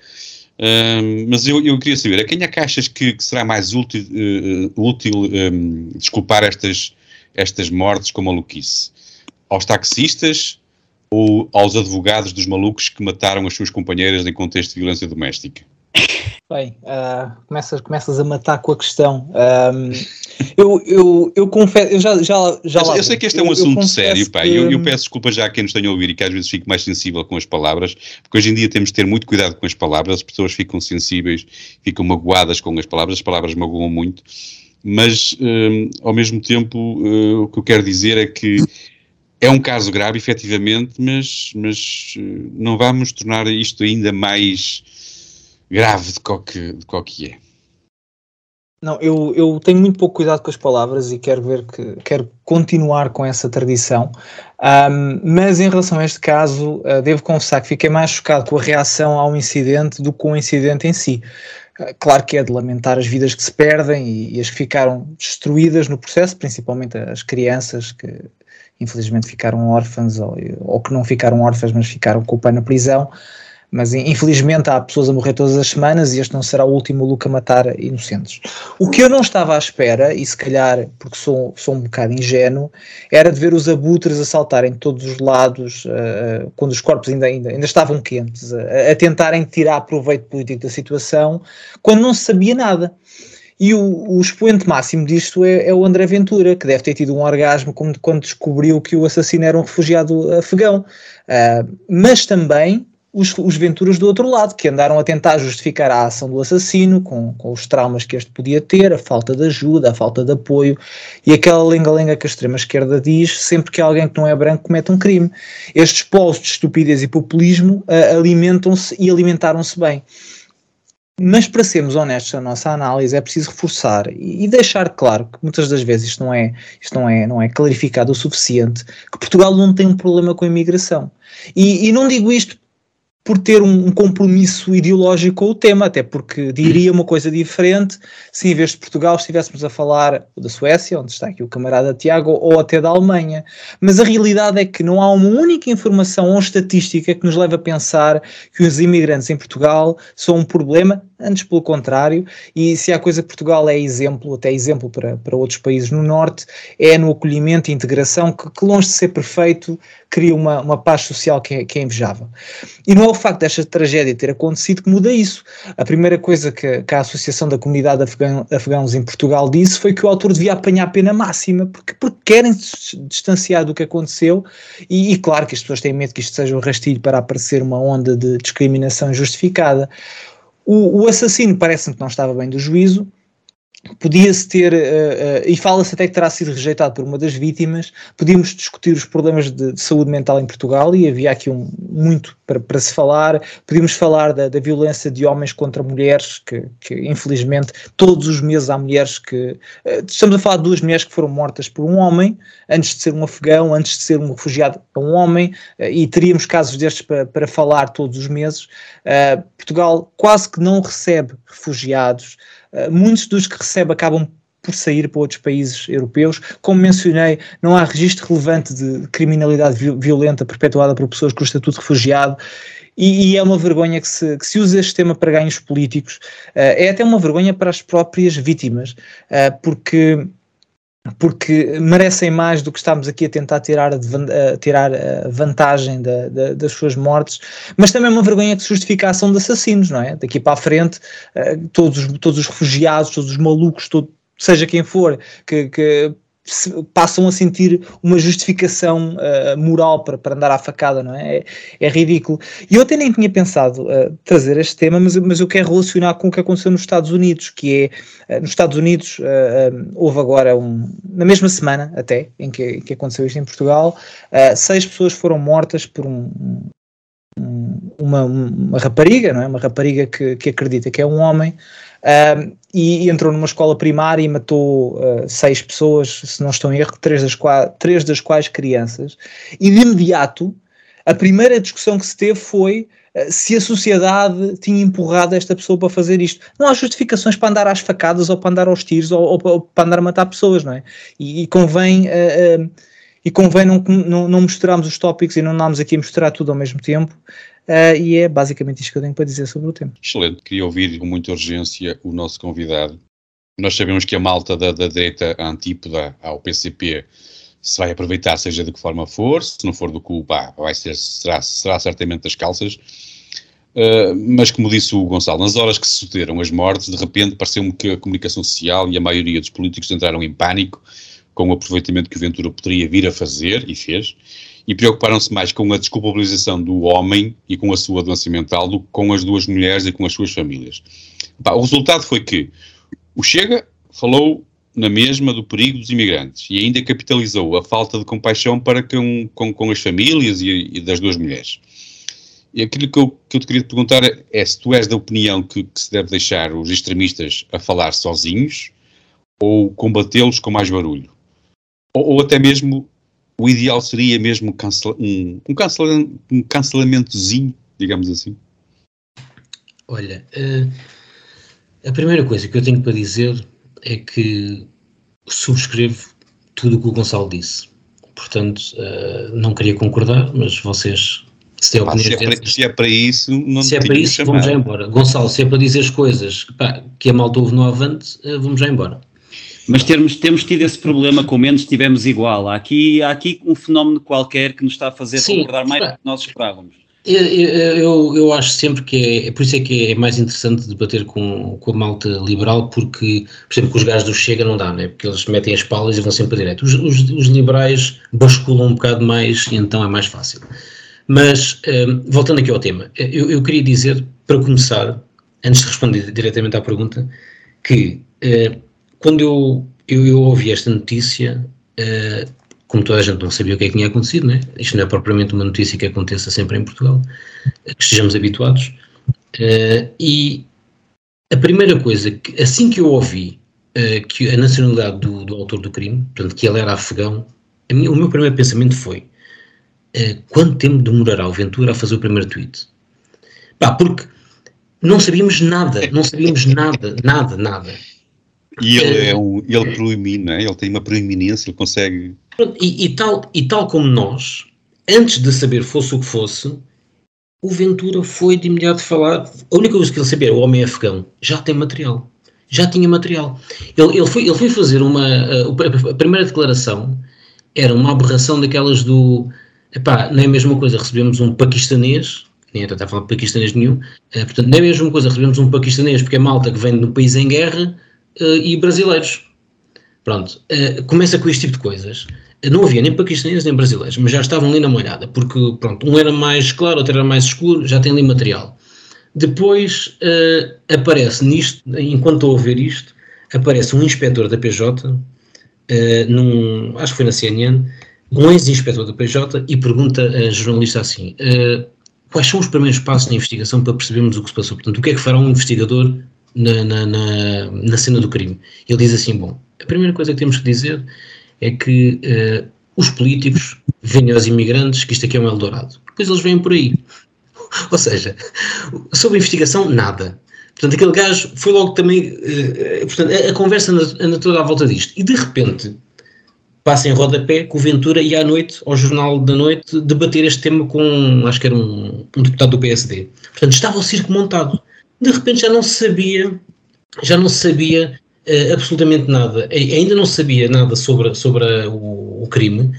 mas eu, eu, queria saber, a quem é que achas que, que será mais útil, uh, útil um, desculpar estas, estas mortes com maluquice? Aos taxistas ou aos advogados dos malucos que mataram as suas companheiras em contexto de violência doméstica? Bem, uh, começas, começas a matar com a questão. Um, eu, eu, eu confesso, eu já, já, já eu, eu sei que este é um eu, assunto sério, pá. Que... Eu, peço desculpa já a quem nos tenha a ouvir e que às vezes fico mais sensível com as palavras, porque hoje em dia temos de ter muito cuidado com as palavras, as pessoas ficam sensíveis, ficam magoadas com as palavras, as palavras magoam muito, mas um, ao mesmo tempo uh, o que eu quero dizer é que é um caso grave, efetivamente, mas, mas uh, não vamos tornar isto ainda mais grave de qual que, de qual que é. Não, eu, eu tenho muito pouco cuidado com as palavras e quero ver que quero continuar com essa tradição. Um, mas em relação a este caso, uh, devo confessar que fiquei mais chocado com a reação ao incidente do que com o incidente em si. Uh, claro que é de lamentar as vidas que se perdem e, e, as que ficaram destruídas no processo, principalmente as crianças que infelizmente ficaram órfãs ou, ou que não ficaram órfãs, mas ficaram com o pai na prisão. Mas infelizmente há pessoas a morrer todas as semanas e este não será o último Luca matar inocentes. O que eu não estava à espera, e se calhar porque sou, sou um bocado ingênuo, era de ver os abutres a saltarem de todos os lados, uh, quando os corpos ainda, ainda, ainda estavam quentes, uh, a tentarem tirar proveito político da situação, quando não se sabia nada. E o, o expoente máximo disto é, é, o André Ventura, que deve ter tido um orgasmo quando, quando descobriu que o assassino era um refugiado afegão. Uh, mas também os, os Venturas do outro lado, que andaram a tentar justificar a ação do assassino com, com os traumas que este podia ter, a falta de ajuda, a falta de apoio e aquela lenga-lenga que a extrema-esquerda diz sempre que alguém que não é branco comete um crime. Estes polos de estupidez e populismo uh, alimentam-se e alimentaram-se bem. Mas para sermos honestos na nossa análise é preciso reforçar e deixar claro que muitas das vezes isto não é, isto não é, não é clarificado o suficiente, que Portugal não tem um problema com a imigração. E, e não digo isto por ter um, um, compromisso ideológico com o tema, até porque diria uma coisa diferente se em vez de Portugal estivéssemos a falar da Suécia, onde está aqui o camarada Tiago, ou até da Alemanha. Mas a realidade é que não há uma única informação ou estatística que nos leve a pensar que os imigrantes em Portugal são um problema, antes pelo contrário, e se há coisa que Portugal é exemplo, até exemplo para, para outros países no Norte, é no acolhimento e integração, que, que longe de ser perfeito, cria uma, uma paz social que é, que é invejável. E não é o facto desta tragédia ter acontecido que muda isso. A primeira coisa que, que a Associação da Comunidade Afegã, Afegãos em Portugal disse foi que o autor devia apanhar a pena máxima, porque, porque querem se distanciar do que aconteceu, e, e claro que as pessoas têm medo que isto seja um rastilho para aparecer uma onda de discriminação injustificada. O, o assassino parece-me que não estava bem do juízo, podia-se ter, uh, uh, e fala-se até que terá sido rejeitado por uma das vítimas, podíamos discutir os problemas de, de saúde mental em Portugal e havia aqui um, muito para, para se falar, podíamos falar da, da violência de homens contra mulheres, que, que, infelizmente todos os meses há mulheres que, uh, estamos a falar de duas mulheres que foram mortas por um homem, antes de ser um afegão, antes de ser um refugiado, é um homem, e teríamos casos destes para, para falar todos os meses. Portugal quase que não recebe refugiados, muitos dos que recebe acabam por sair para outros países europeus. Como mencionei, não há registro relevante de criminalidade violenta perpetuada por pessoas com o estatuto de refugiado. E, e, é uma vergonha que se, que se use este tema para ganhos políticos. Uh, é até uma vergonha para as próprias vítimas, uh, porque porque merecem mais do que estamos aqui a tentar tirar, a, tirar a vantagem da, da, das suas mortes, mas também é uma vergonha que se justifica a ação de assassinos, não é? Daqui para a frente, uh, todos, todos os refugiados, todos os malucos, todo, seja quem for, que, que passam a sentir uma justificação uh, moral para, para andar à facada, não é? é? é? ridículo. E eu até nem tinha pensado uh, trazer este tema, mas, mas eu quero relacionar com o que aconteceu nos Estados Unidos, que é, uh, nos Estados Unidos houve agora, um, na mesma semana até, em que, em que aconteceu isto em Portugal, seis pessoas foram mortas por um, uma, uma rapariga, não é? Uma rapariga que, que acredita que é um homem, e, entrou numa escola primária e matou uh, seis pessoas, se não estou em erro, três das, quais, três das quais crianças. E de imediato, a primeira discussão que se teve foi uh, se a sociedade tinha empurrado esta pessoa para fazer isto. Não há justificações para andar às facadas ou para andar aos tiros ou, ou, ou para andar a matar pessoas, não é? E, e convém. Uh, e convém não, não, não misturarmos os tópicos e não andarmos aqui a misturar tudo ao mesmo tempo. Uh, e é basicamente isto que eu tenho para dizer sobre o tema. Excelente, queria ouvir com muita urgência o nosso convidado. Nós sabemos que a malta da, da direita antípoda ao PCP se vai aproveitar, seja de que forma for, se não for do cu, pá, vai ser, será, será certamente das calças. Uh, mas como disse o Gonçalo, nas horas que se sucederam as mortes, de repente pareceu-me que a comunicação social e a maioria dos políticos entraram em pânico com o aproveitamento que o Ventura poderia vir a fazer, e fez, e preocuparam-se mais com a desculpabilização do homem e com a sua doença mental do que com as duas mulheres e com as suas famílias. o resultado foi que o Chega falou na mesma do perigo dos imigrantes e ainda capitalizou a falta de compaixão para com, com, com as famílias e, e, das duas mulheres. E aquilo que eu, que eu te queria perguntar é, é se tu és da opinião que, que se deve deixar os extremistas a falar sozinhos ou combatê-los com mais barulho. Ou, até mesmo o ideal seria mesmo cancela, um, um, cancela, um cancelamentozinho, digamos assim? Olha, uh, a primeira coisa que eu tenho para dizer é que subscrevo tudo o que o Gonçalo disse. Portanto, uh, não queria concordar, mas vocês se, têm pá, se, é para, se é para isso, não Se é para isso, vamos já embora. Gonçalo, se é para dizer as coisas pá, que a malta ouve no avante, uh, vamos já embora. Mas termos, temos tido esse problema com menos, tivemos igual. Há aqui, há aqui um fenómeno qualquer que nos está a fazer Sim, concordar mais do que nós esperávamos. Eu, eu, eu, acho sempre que é, é, por isso é que é mais interessante debater com, com a malta liberal, porque, por exemplo, com os gajos do Chega não dá, né? porque eles metem as palas e vão sempre direto. Os, os, os, liberais basculam um bocado mais e então é mais fácil. Mas, um, voltando aqui ao tema, eu, eu, queria dizer, para começar, antes de responder diretamente à pergunta, que uh, quando eu, eu, eu, ouvi esta notícia, uh, como toda a gente não sabia o que é que tinha acontecido, né? isto não é propriamente uma notícia que aconteça sempre em Portugal, que estejamos habituados, uh, e a primeira coisa, que, assim que eu ouvi uh, que a nacionalidade do, do, autor do crime, portanto que ele era afegão, minha, o meu primeiro pensamento foi, quanto tempo demorará o Ventura a fazer o primeiro tweet? Pá, porque não sabíamos nada, não sabíamos nada, nada, nada. E ele é um, ele proemina, é? ele tem uma proeminência, ele consegue. E, e, tal, e tal como nós, antes de saber fosse o que fosse, o Ventura foi de imediato falar. A única coisa que ele sabia, o homem afegão, já tem material. Já tinha material. Ele, ele, foi, ele foi fazer uma. A, a primeira declaração era uma aberração daquelas do. Epá, não é a mesma coisa, recebemos um paquistanês, nem está a falar de paquistanês nenhum, eh, portanto, não é a mesma coisa, recebemos um paquistanês porque é malta que vem de um país em guerra e brasileiros. Pronto, uh, começa com este tipo de coisas. Não havia nem paquistaneses nem brasileiros, mas já estavam ali na molhada, porque pronto, um era mais claro, outro era mais escuro, já tem ali material. Depois uh, aparece nisto, enquanto estou a ver isto, aparece um inspetor da PJ, uh, num, acho que foi na CNN, um ex-inspetor da PJ, e pergunta a jornalista assim: uh, quais são os primeiros passos na investigação para percebermos o que se passou? Portanto, o que é que fará um investigador na, na, na, na cena do crime? Ele diz assim: bom, a primeira coisa que temos que dizer é que uh, os políticos veem aos imigrantes que isto aqui é um Eldorado. Depois eles vêm por aí. Ou seja, sobre investigação, nada. Portanto, aquele gajo foi logo também. Uh, portanto, a, a, conversa anda, anda toda à volta disto. E de repente passa em rodapé que o Ventura ia à noite, ao Jornal da Noite, debater este tema com, acho que era um, um deputado do PSD. Portanto, estava o circo montado. De repente já não sabia, já não sabia uh, absolutamente nada. Ainda não sabia nada sobre, sobre a, o, o, crime.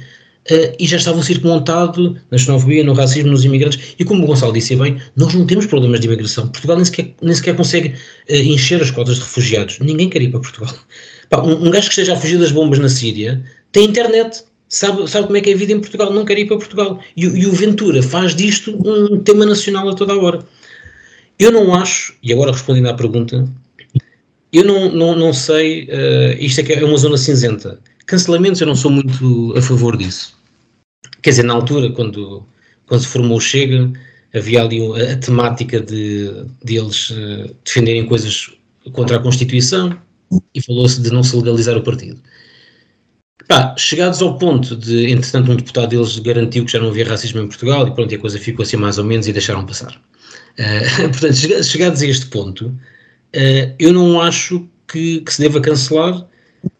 Uh, e já estava o circo montado na xenofobia, no racismo, nos imigrantes. E como o Gonçalo disse bem, nós não temos problemas de imigração. Portugal nem sequer, nem sequer consegue uh, encher as cotas de refugiados. Ninguém quer ir para Portugal. Pá, um, um, gajo que esteja a fugir das bombas na Síria tem internet. Sabe, sabe como é que é a vida em Portugal? Não quer ir para Portugal. E, e o Ventura faz disto um tema nacional a toda a hora. Eu não acho, e agora respondendo à pergunta, eu não, não, não sei, uh, isto é, que é uma zona cinzenta. Cancelamentos eu não sou muito a favor disso. Quer dizer, na altura, quando, quando se formou o Chega, havia ali a, a temática de, de eles uh, defenderem coisas contra a Constituição e falou-se de não se legalizar o partido. Pá, chegados ao ponto de, entretanto, um deputado deles garantiu que já não havia racismo em Portugal e pronto, a coisa ficou assim mais ou menos e deixaram passar. Uh, portanto, chegados a este ponto, uh, eu não acho que, que, se deva cancelar,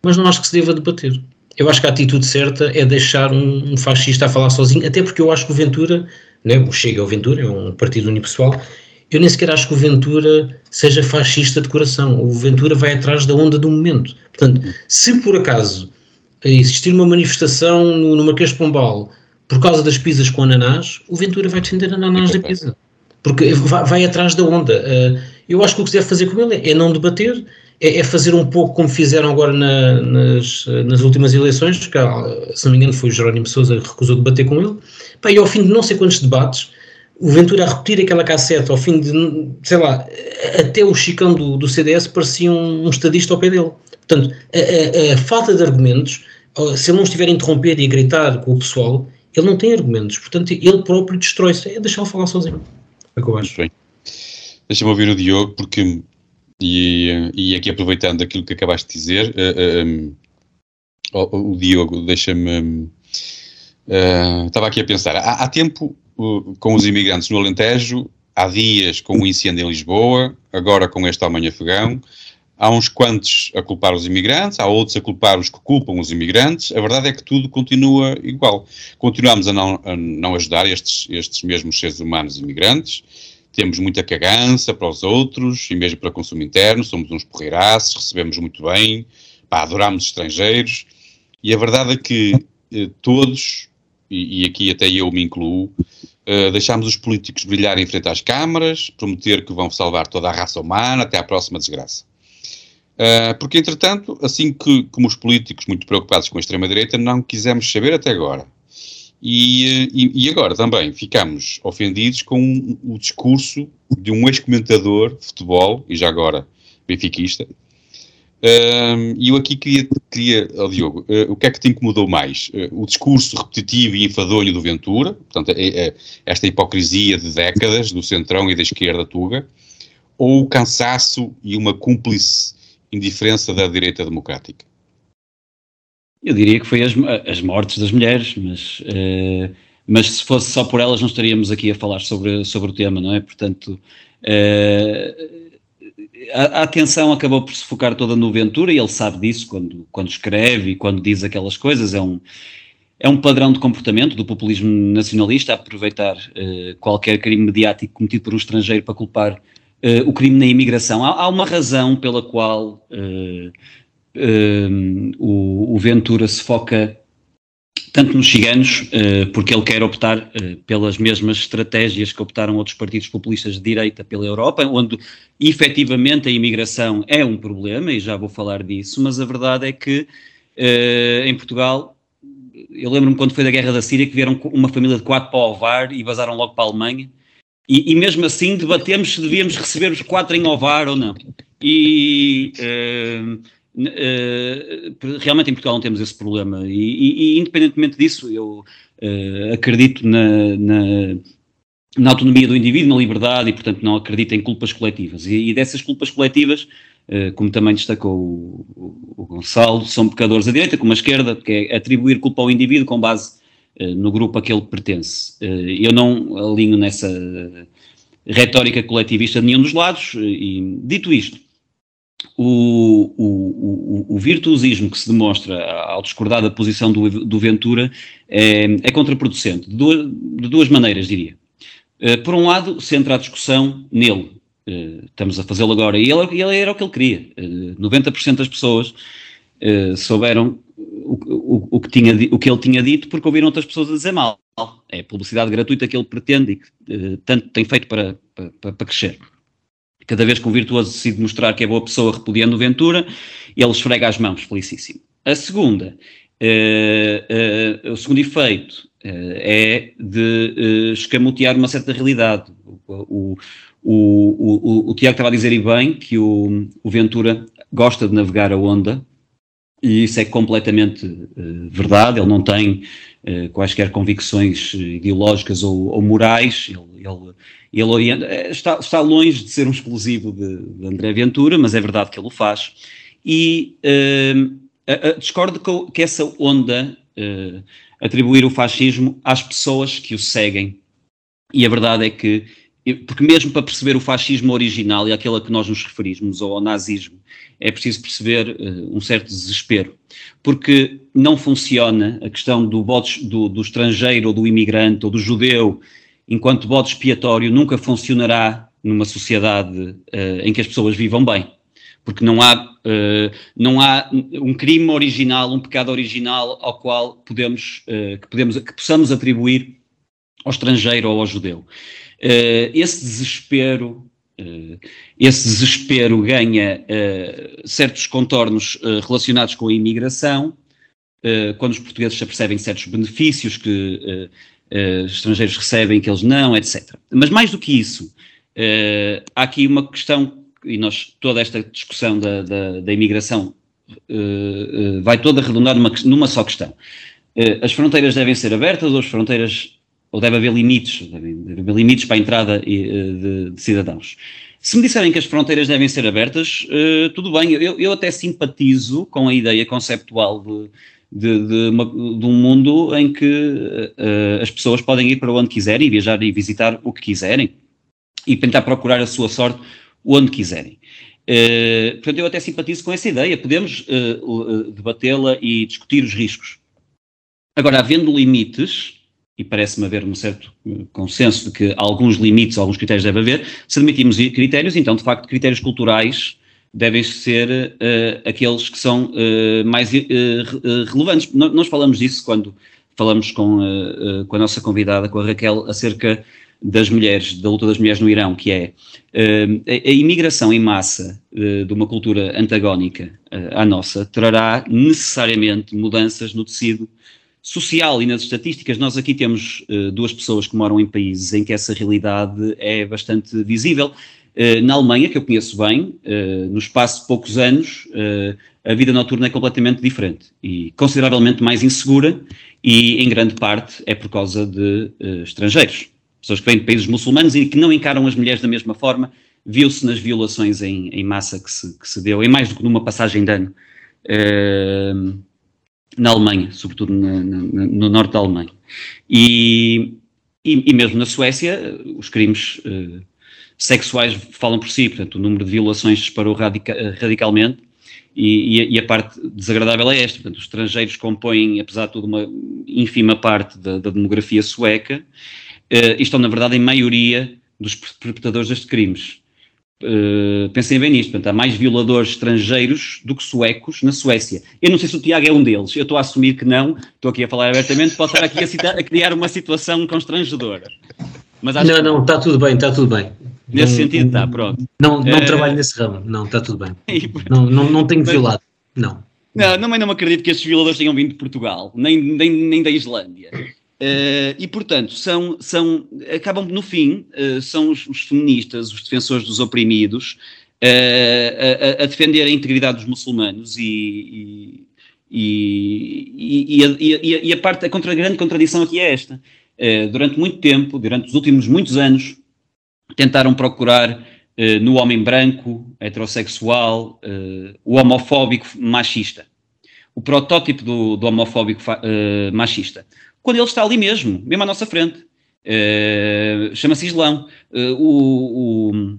mas não acho que se deva debater. Eu acho que a atitude certa é deixar um, um fascista a falar sozinho, até porque eu acho que o Ventura, né, o Chega ao Ventura, é um partido unipessoal, eu nem sequer acho que o Ventura seja fascista de coração. O Ventura vai atrás da onda do momento. Portanto, se por acaso existir uma manifestação no, no Marquês de Pombal por causa das pizzas com ananás, o Ventura vai defender ananás da pizza. Porque vai, vai atrás da onda. Uh, eu acho que o que se deve fazer com ele é, não debater, é, é, fazer um pouco como fizeram agora na, nas, nas últimas eleições, que se não me engano foi o Jerónimo Sousa que recusou debater com ele. Pá, e ao fim de não sei quantos debates, o Ventura a repetir aquela cassete, ao fim de, sei lá, até o Chicão do, do CDS parecia um, um estadista ao pé dele. Portanto, a, a, a, falta de argumentos, se ele não estiver a interromper e a gritar com o pessoal, ele não tem argumentos. Portanto, ele próprio destrói-se. É deixá-lo falar sozinho. O que eu acho. Deixa-me ouvir o Diogo, porque, e, e aqui aproveitando aquilo que acabaste de dizer, uh, um, o, o, Diogo, deixa-me. Uh, estava aqui a pensar. Há, há tempo, uh, com os imigrantes no Alentejo, há dias com o incêndio em Lisboa, agora com este Alemanha Afegão, Há uns quantos a culpar os imigrantes, há outros a culpar os que culpam os imigrantes. A verdade é que tudo continua igual. Continuamos a não, a não ajudar estes, estes mesmos seres humanos imigrantes. Temos muita cagança para os outros e mesmo para o consumo interno. Somos uns porreiraços, recebemos muito bem, pá, adoramos estrangeiros. E a verdade é que eh, todos, e, e, aqui até eu me incluo, eh, deixamos os políticos brilhar em frente às câmaras, prometer que vão salvar toda a raça humana até à próxima desgraça. Uh, porque, entretanto, assim que, como os políticos muito preocupados com a extrema-direita, não quisemos saber até agora. E, eh, e, e, agora também ficamos ofendidos com o discurso de um ex-comentador de futebol, e já agora benfiquista. Uh, e eu aqui queria, queria oh Diogo, uh, o que é que te incomodou mais? o discurso repetitivo e enfadonho do Ventura, portanto, é, é, esta hipocrisia de décadas do centrão e da esquerda tuga, ou o cansaço e uma cúmplice indiferença da direita democrática? Eu diria que foi as, as mortes das mulheres, mas, uh, mas se fosse só por elas não estaríamos aqui a falar sobre, sobre o tema, não é? Portanto, uh, a, a, atenção acabou por se focar toda no Ventura e ele sabe disso quando, quando escreve e quando diz aquelas coisas. É um, é um padrão de comportamento do populismo nacionalista aproveitar uh, qualquer crime mediático cometido por um estrangeiro para culpar o crime na imigração. Há, há, uma razão pela qual uh, uh, o, o, Ventura se foca tanto nos ciganos, porque ele quer optar pelas mesmas estratégias que optaram outros partidos populistas de direita pela Europa, onde efetivamente a imigração é um problema, e já vou falar disso, mas a verdade é que em Portugal eu lembro-me quando foi da guerra da Síria que vieram uma família de quatro para o Ovar e vazaram logo para a Alemanha e, e, mesmo assim debatemos se devíamos receber os quatro em Ovar ou não. E uh, uh, realmente em Portugal não temos esse problema e, e, e independentemente disso, eu uh, acredito na, na, na, autonomia do indivíduo, na liberdade e, portanto, não acredito em culpas coletivas. E, e dessas culpas coletivas, como também destacou o, o, o, Gonçalo, são pecadores à direita como à esquerda, que é atribuir culpa ao indivíduo com base no grupo a que ele pertence. eu não alinho nessa retórica coletivista de nenhum dos lados e, dito isto, o, o, o, virtuosismo que se demonstra ao discordar da posição do, do Ventura é, é contraproducente, de duas, de duas, maneiras, diria. Por um lado, centra a discussão nele. Estamos a fazê-lo agora. E ele, ele, era o que ele queria. Uh, eh, 90% das pessoas souberam o, o, que tinha, o que ele tinha dito porque ouviram outras pessoas a dizer mal. É publicidade gratuita que ele pretende e que tanto tem feito para, para, para crescer. Cada vez que o virtuoso decide mostrar que é boa pessoa repudiando Ventura, ele esfrega as mãos, felicíssimo. A segunda, uh, uh, o segundo efeito é de escamotear uma certa realidade. O, o, o, o, Tiago estava a dizer e bem que o, o Ventura gosta de navegar a onda, e isso é completamente verdade, ele não tem quaisquer convicções ideológicas ou, ou morais, ele, ele ele orienta, eh, está, está longe de ser um exclusivo de, de, André Ventura, mas é verdade que ele o faz. E uh, uh, discordo que, que, essa onda uh, atribuir o fascismo às pessoas que o seguem. E a verdade é que, porque mesmo para perceber o fascismo original e aquele a que nós nos referimos, ou ao nazismo, é preciso perceber uh, um certo desespero. Porque não funciona a questão do, do, do estrangeiro ou do imigrante ou do judeu enquanto bode expiatório, nunca funcionará numa sociedade uh, em que as pessoas vivam bem. Porque não há, uh, não há um crime original, um pecado original ao qual podemos, que, podemos, que possamos atribuir ao estrangeiro ou ao judeu. Esse desespero esse desespero ganha certos contornos relacionados com a imigração, quando os portugueses se apercebem certos benefícios que uh, estrangeiros recebem, que eles não, etc. Mas mais do que isso, uh, há aqui uma questão, e nós, toda esta discussão da, da, da imigração uh, vai toda redundar numa, numa só questão. as fronteiras devem ser abertas ou as fronteiras, ou deve haver limites, deve, haver limites para a entrada de, de cidadãos. Se me disserem que as fronteiras devem ser abertas, uh, tudo bem, eu, eu, até simpatizo com a ideia conceptual de, de, de, uma, de um mundo em que uh, as pessoas podem ir para onde quiserem, viajar e visitar o que quiserem e tentar procurar a sua sorte onde quiserem. Uh, portanto, eu até simpatizo com essa ideia, podemos debatê-la e discutir os riscos. Agora, havendo limites, e parece-me haver um certo consenso de que alguns limites, alguns critérios deve haver, se admitimos critérios, então, de facto, critérios culturais devem ser uh, aqueles que são uh, mais uh, relevantes. Nós falamos disso quando falamos com, com a nossa convidada, com a Raquel, acerca das mulheres, da luta das mulheres no Irão, que é a, a, imigração em massa de uma cultura antagónica à nossa trará necessariamente mudanças no tecido social e nas estatísticas. Nós aqui temos duas pessoas que moram em países em que essa realidade é bastante visível. Eh, na Alemanha, que eu conheço bem, uh, no espaço de poucos anos, uh, a vida noturna é completamente diferente e consideravelmente mais insegura, e em grande parte é por causa de estrangeiros, pessoas que vêm de países muçulmanos e que não encaram as mulheres da mesma forma. Viu-se nas violações em, em massa que se, que se, deu, em mais do que numa passagem de ano, na Alemanha, sobretudo na, na, no norte da Alemanha. E, e, e, mesmo na Suécia, os crimes sexuais falam por si, portanto, o número de violações disparou radica radicalmente e, e, a, parte desagradável é esta, portanto, os estrangeiros compõem, apesar de tudo, uma ínfima parte da, da demografia sueca uh, e estão, na verdade, em maioria dos perpetradores destes crimes. Uh, pensem bem nisto, portanto, há mais violadores estrangeiros do que suecos na Suécia. Eu não sei se o Tiago é um deles, eu estou a assumir que não, estou aqui a falar abertamente, posso estar aqui a, citar, a criar uma situação constrangedora. Mas não, não, está tudo bem, está tudo bem. Nesse não, sentido, está, pronto. Não, não uh, trabalho nesse ramo, não, está tudo bem. não, não, não tenho violado, não. Não, não, não acredito que estes violadores tenham vindo de Portugal, nem, nem, nem da Islândia. Uh, e, portanto, são, são, acabam, no fim, uh, são os, os, feministas, os defensores dos oprimidos, a, a, defender a integridade dos muçulmanos e, e, e, e, a, a, parte, a, contra, a grande contradição aqui é esta. durante muito tempo, durante os últimos muitos anos, tentaram procurar no homem branco, heterossexual, o homofóbico machista. O protótipo do, do homofóbico machista. Quando ele está ali mesmo, mesmo à nossa frente. Chama-se Islão. o, o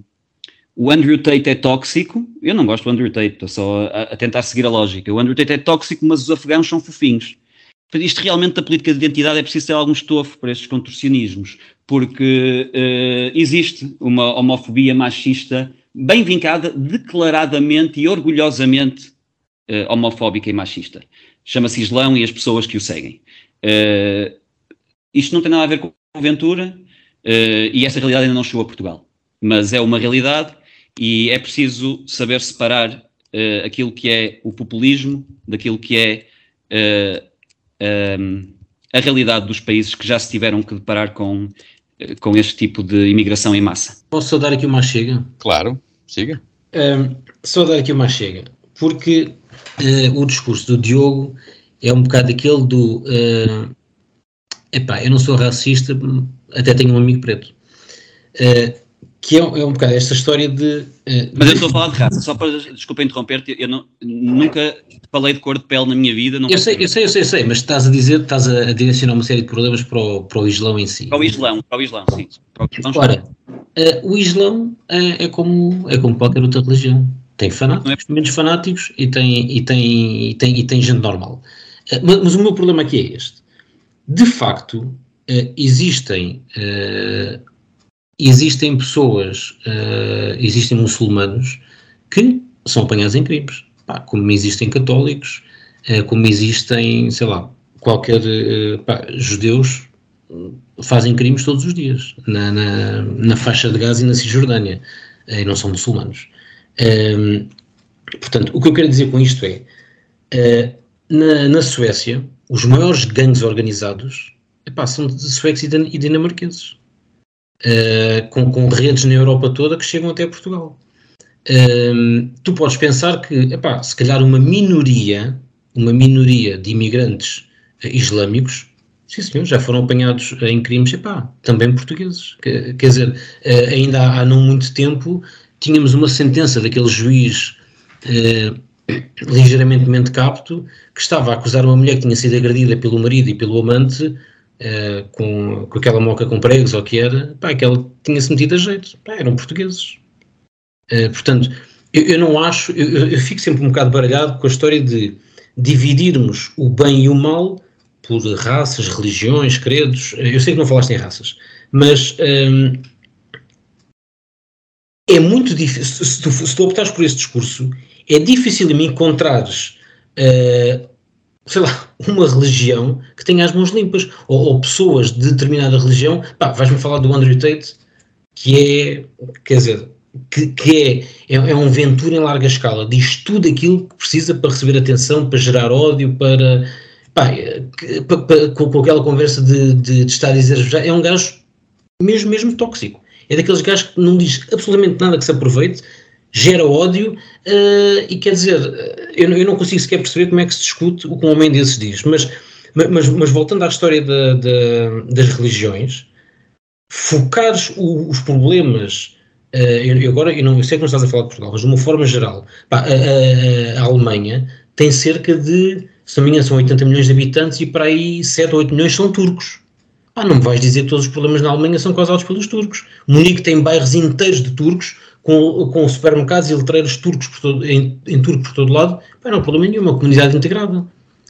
o Andrew Tate é tóxico. Eu não gosto do Andrew Tate, estou só a, a, tentar seguir a lógica. O Andrew Tate é tóxico, mas os afegãos são fofinhos. Isto realmente da política de identidade é preciso ter algum estofo para estes contorcionismos, porque uh, existe uma homofobia machista bem vincada, declaradamente e orgulhosamente uh, homofóbica e machista. Chama-se Islão e as pessoas que o seguem. Uh, isto não tem nada a ver com Ventura e essa realidade ainda não chegou a Portugal. Mas é uma realidade e é preciso saber separar uh, aquilo que é o populismo daquilo que é uh, um, a realidade dos países que já se tiveram que deparar com, uh, com este tipo de imigração em massa. Posso só dar aqui uma chega? Claro, siga. Um, só dar aqui uma chega, porque o discurso do Diogo é um bocado aquele do uh, epá, eu não sou racista, até tenho um amigo preto. Uh, que é, é um bocado esta história de. Uh, Mas eu estou a falar de raça, só para. Desculpa interromper-te, eu não, nunca falei de cor de pele na minha vida. eu, sei, eu sei, eu sei, eu sei, mas estás a dizer, estás a, direcionar uma série de problemas para o, para o Islão em si. Para o Islão, para o Islão, sim. O Islão Ora, uh, o Islão é, é, como, é como qualquer outra religião. Tem fanáticos, é... menos fanáticos e tem, e tem, e tem, e tem gente normal. Uh, mas, mas, o meu problema aqui é este. De facto, existem existem pessoas, uh, existem muçulmanos que são apanhados em crimes, pá, como existem católicos, uh, como existem, sei lá, qualquer uh, pá, judeus fazem crimes todos os dias na, na, na, faixa de Gaza e na Cisjordânia e não são muçulmanos. Ehm, portanto, o que eu quero dizer com isto é na, na Suécia os maiores gangues organizados epá, são de suecos e dinamarqueses uh, com, com, redes na Europa toda que chegam até Portugal. Uh, tu podes pensar que, epá, se calhar uma minoria, uma minoria de imigrantes uh, islâmicos, sim senhor, já foram apanhados em crimes, epá, também portugueses. quer dizer, ainda há, há, não muito tempo tínhamos uma sentença daquele juiz ligeiramente mente capto que estava a acusar uma mulher que tinha sido agredida pelo marido e pelo amante uh, com, com aquela moca com pregos ou que era, pá, que ela tinha-se metido a jeito, pá, eram portugueses. Uh, portanto, eu, eu, não acho, eu, eu, fico sempre um bocado baralhado com a história de dividirmos o bem e o mal por raças, religiões, credos. Eh, eu sei que não falaste em raças, mas um, é muito difícil. Se tu, se tu optares por esse discurso, é difícil me encontrares uh, sei lá, uma religião que tenha as mãos limpas, ou, ou pessoas de determinada religião, pá, vais-me falar do Andrew Tate, que é, quer dizer, que, que é, é, é, um Ventura em larga escala, diz tudo aquilo que precisa para receber atenção, para gerar ódio, para, pá, que, para, para com, com, aquela conversa de, de, de, estar a dizer, já é um gajo mesmo, mesmo tóxico. É daqueles gajos que não diz absolutamente nada que se aproveite, gera ódio uh, e quer dizer, eu, eu, não consigo sequer perceber como é que se discute o que um homem desses diz, mas, mas, mas voltando à história de, de, das religiões, focares o, os problemas, uh, eu, agora eu, não, eu sei que não estás a falar de Portugal, mas de uma forma geral, pá, a, a, a, Alemanha tem cerca de, se não me engano, são 80 milhões de habitantes e para aí 7 ou 8 milhões são turcos. Ah, não me vais dizer que todos os problemas na Alemanha são causados pelos turcos. Munique tem bairros inteiros de turcos com, com supermercados e letreiros turcos por todo, em, em turco por todo lado, não há problema nenhum, uma comunidade integrada.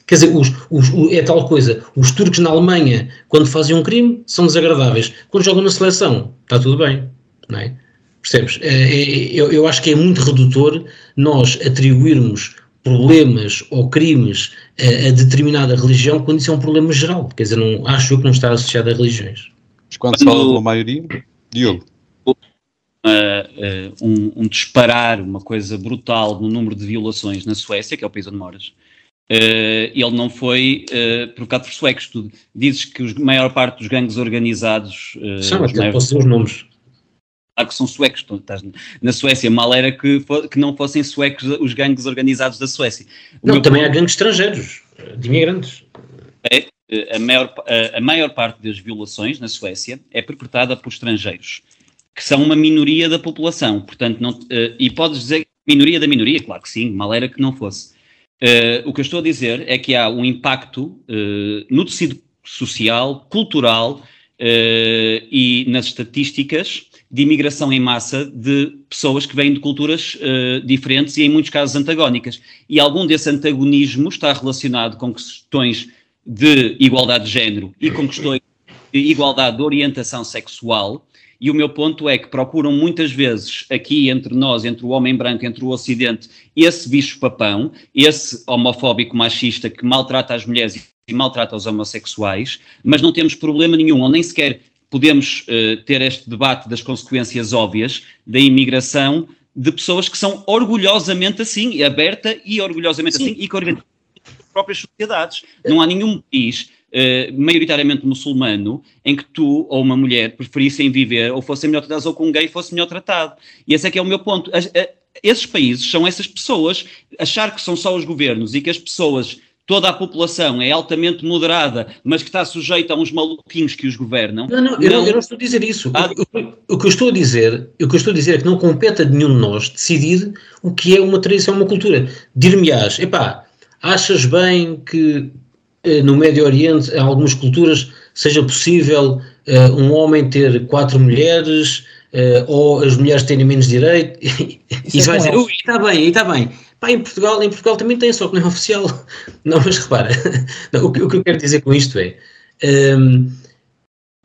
Quer dizer, os, os, é tal coisa, os turcos na Alemanha, quando fazem um crime, são desagradáveis. Quando jogam na seleção, está tudo bem, não é? Percebes? É, é, eu, eu acho que é muito redutor nós atribuirmos problemas ou crimes a, a, determinada religião quando isso é um problema geral. Quer dizer, não, acho eu que não está associado a religiões. Mas quando se fala de uma maioria, Diogo? Um, um, disparar, uma coisa brutal no número de violações na Suécia, que é o país onde moras, uh, ele não foi uh, provocado por suecos. Tu dizes que a maior parte dos gangues organizados. Uh, maiores... posso os nomes. que são suecos, estás na Suécia, mal era que, que não fossem suecos os gangues organizados da Suécia. O não, também ponto... há gangues estrangeiros, de imigrantes. É, a, maior, a, a maior parte das violações na Suécia é perpetrada por estrangeiros, que são uma minoria da população, portanto, não, uh, e podes dizer minoria da minoria, claro que sim, mal era que não fosse. Uh, o que eu estou a dizer é que há um impacto uh, no tecido social, cultural e nas estatísticas de imigração em massa de pessoas que vêm de culturas diferentes e, em muitos casos, antagónicas. E algum desse antagonismo está relacionado com questões de igualdade de género e com questões de igualdade de orientação sexual. E o meu ponto é que procuram muitas vezes aqui entre nós, entre o homem branco, entre o Ocidente, esse bicho-papão, esse homofóbico machista que maltrata as mulheres e maltrata os homossexuais, mas não temos problema nenhum, ou nem sequer podemos uh, ter este debate das consequências óbvias da imigração de pessoas que são orgulhosamente assim, aberta e orgulhosamente Sim. assim, e que organizam as próprias sociedades. Não há nenhum país Uh, maioritariamente muçulmano, em que tu ou uma mulher preferissem viver ou fossem melhor tratados ou com um gay fosse melhor tratado. E esse é que é o meu ponto. As, a, esses países são essas pessoas, achar que são só os governos e que as pessoas toda a população é altamente moderada, mas que está sujeita a uns maluquinhos que os governam. Não, não, eu não, eu não estou a dizer isso. Ah, o, o, que eu estou a dizer, o que eu estou a dizer é que não compete a nenhum de nós decidir o que é uma tradição, uma cultura. Dir-me-ás, epá, achas bem que eh, no Médio Oriente, em algumas culturas, seja possível eh, um homem ter quatro mulheres eh, ou as mulheres terem menos direito? e vai dizer, ui, está bem, está bem. Pá, em Portugal, em Portugal também tem, só que não é oficial. Não, mas repara, não, o, que, o, que, eu quero dizer com isto é. Um, uh,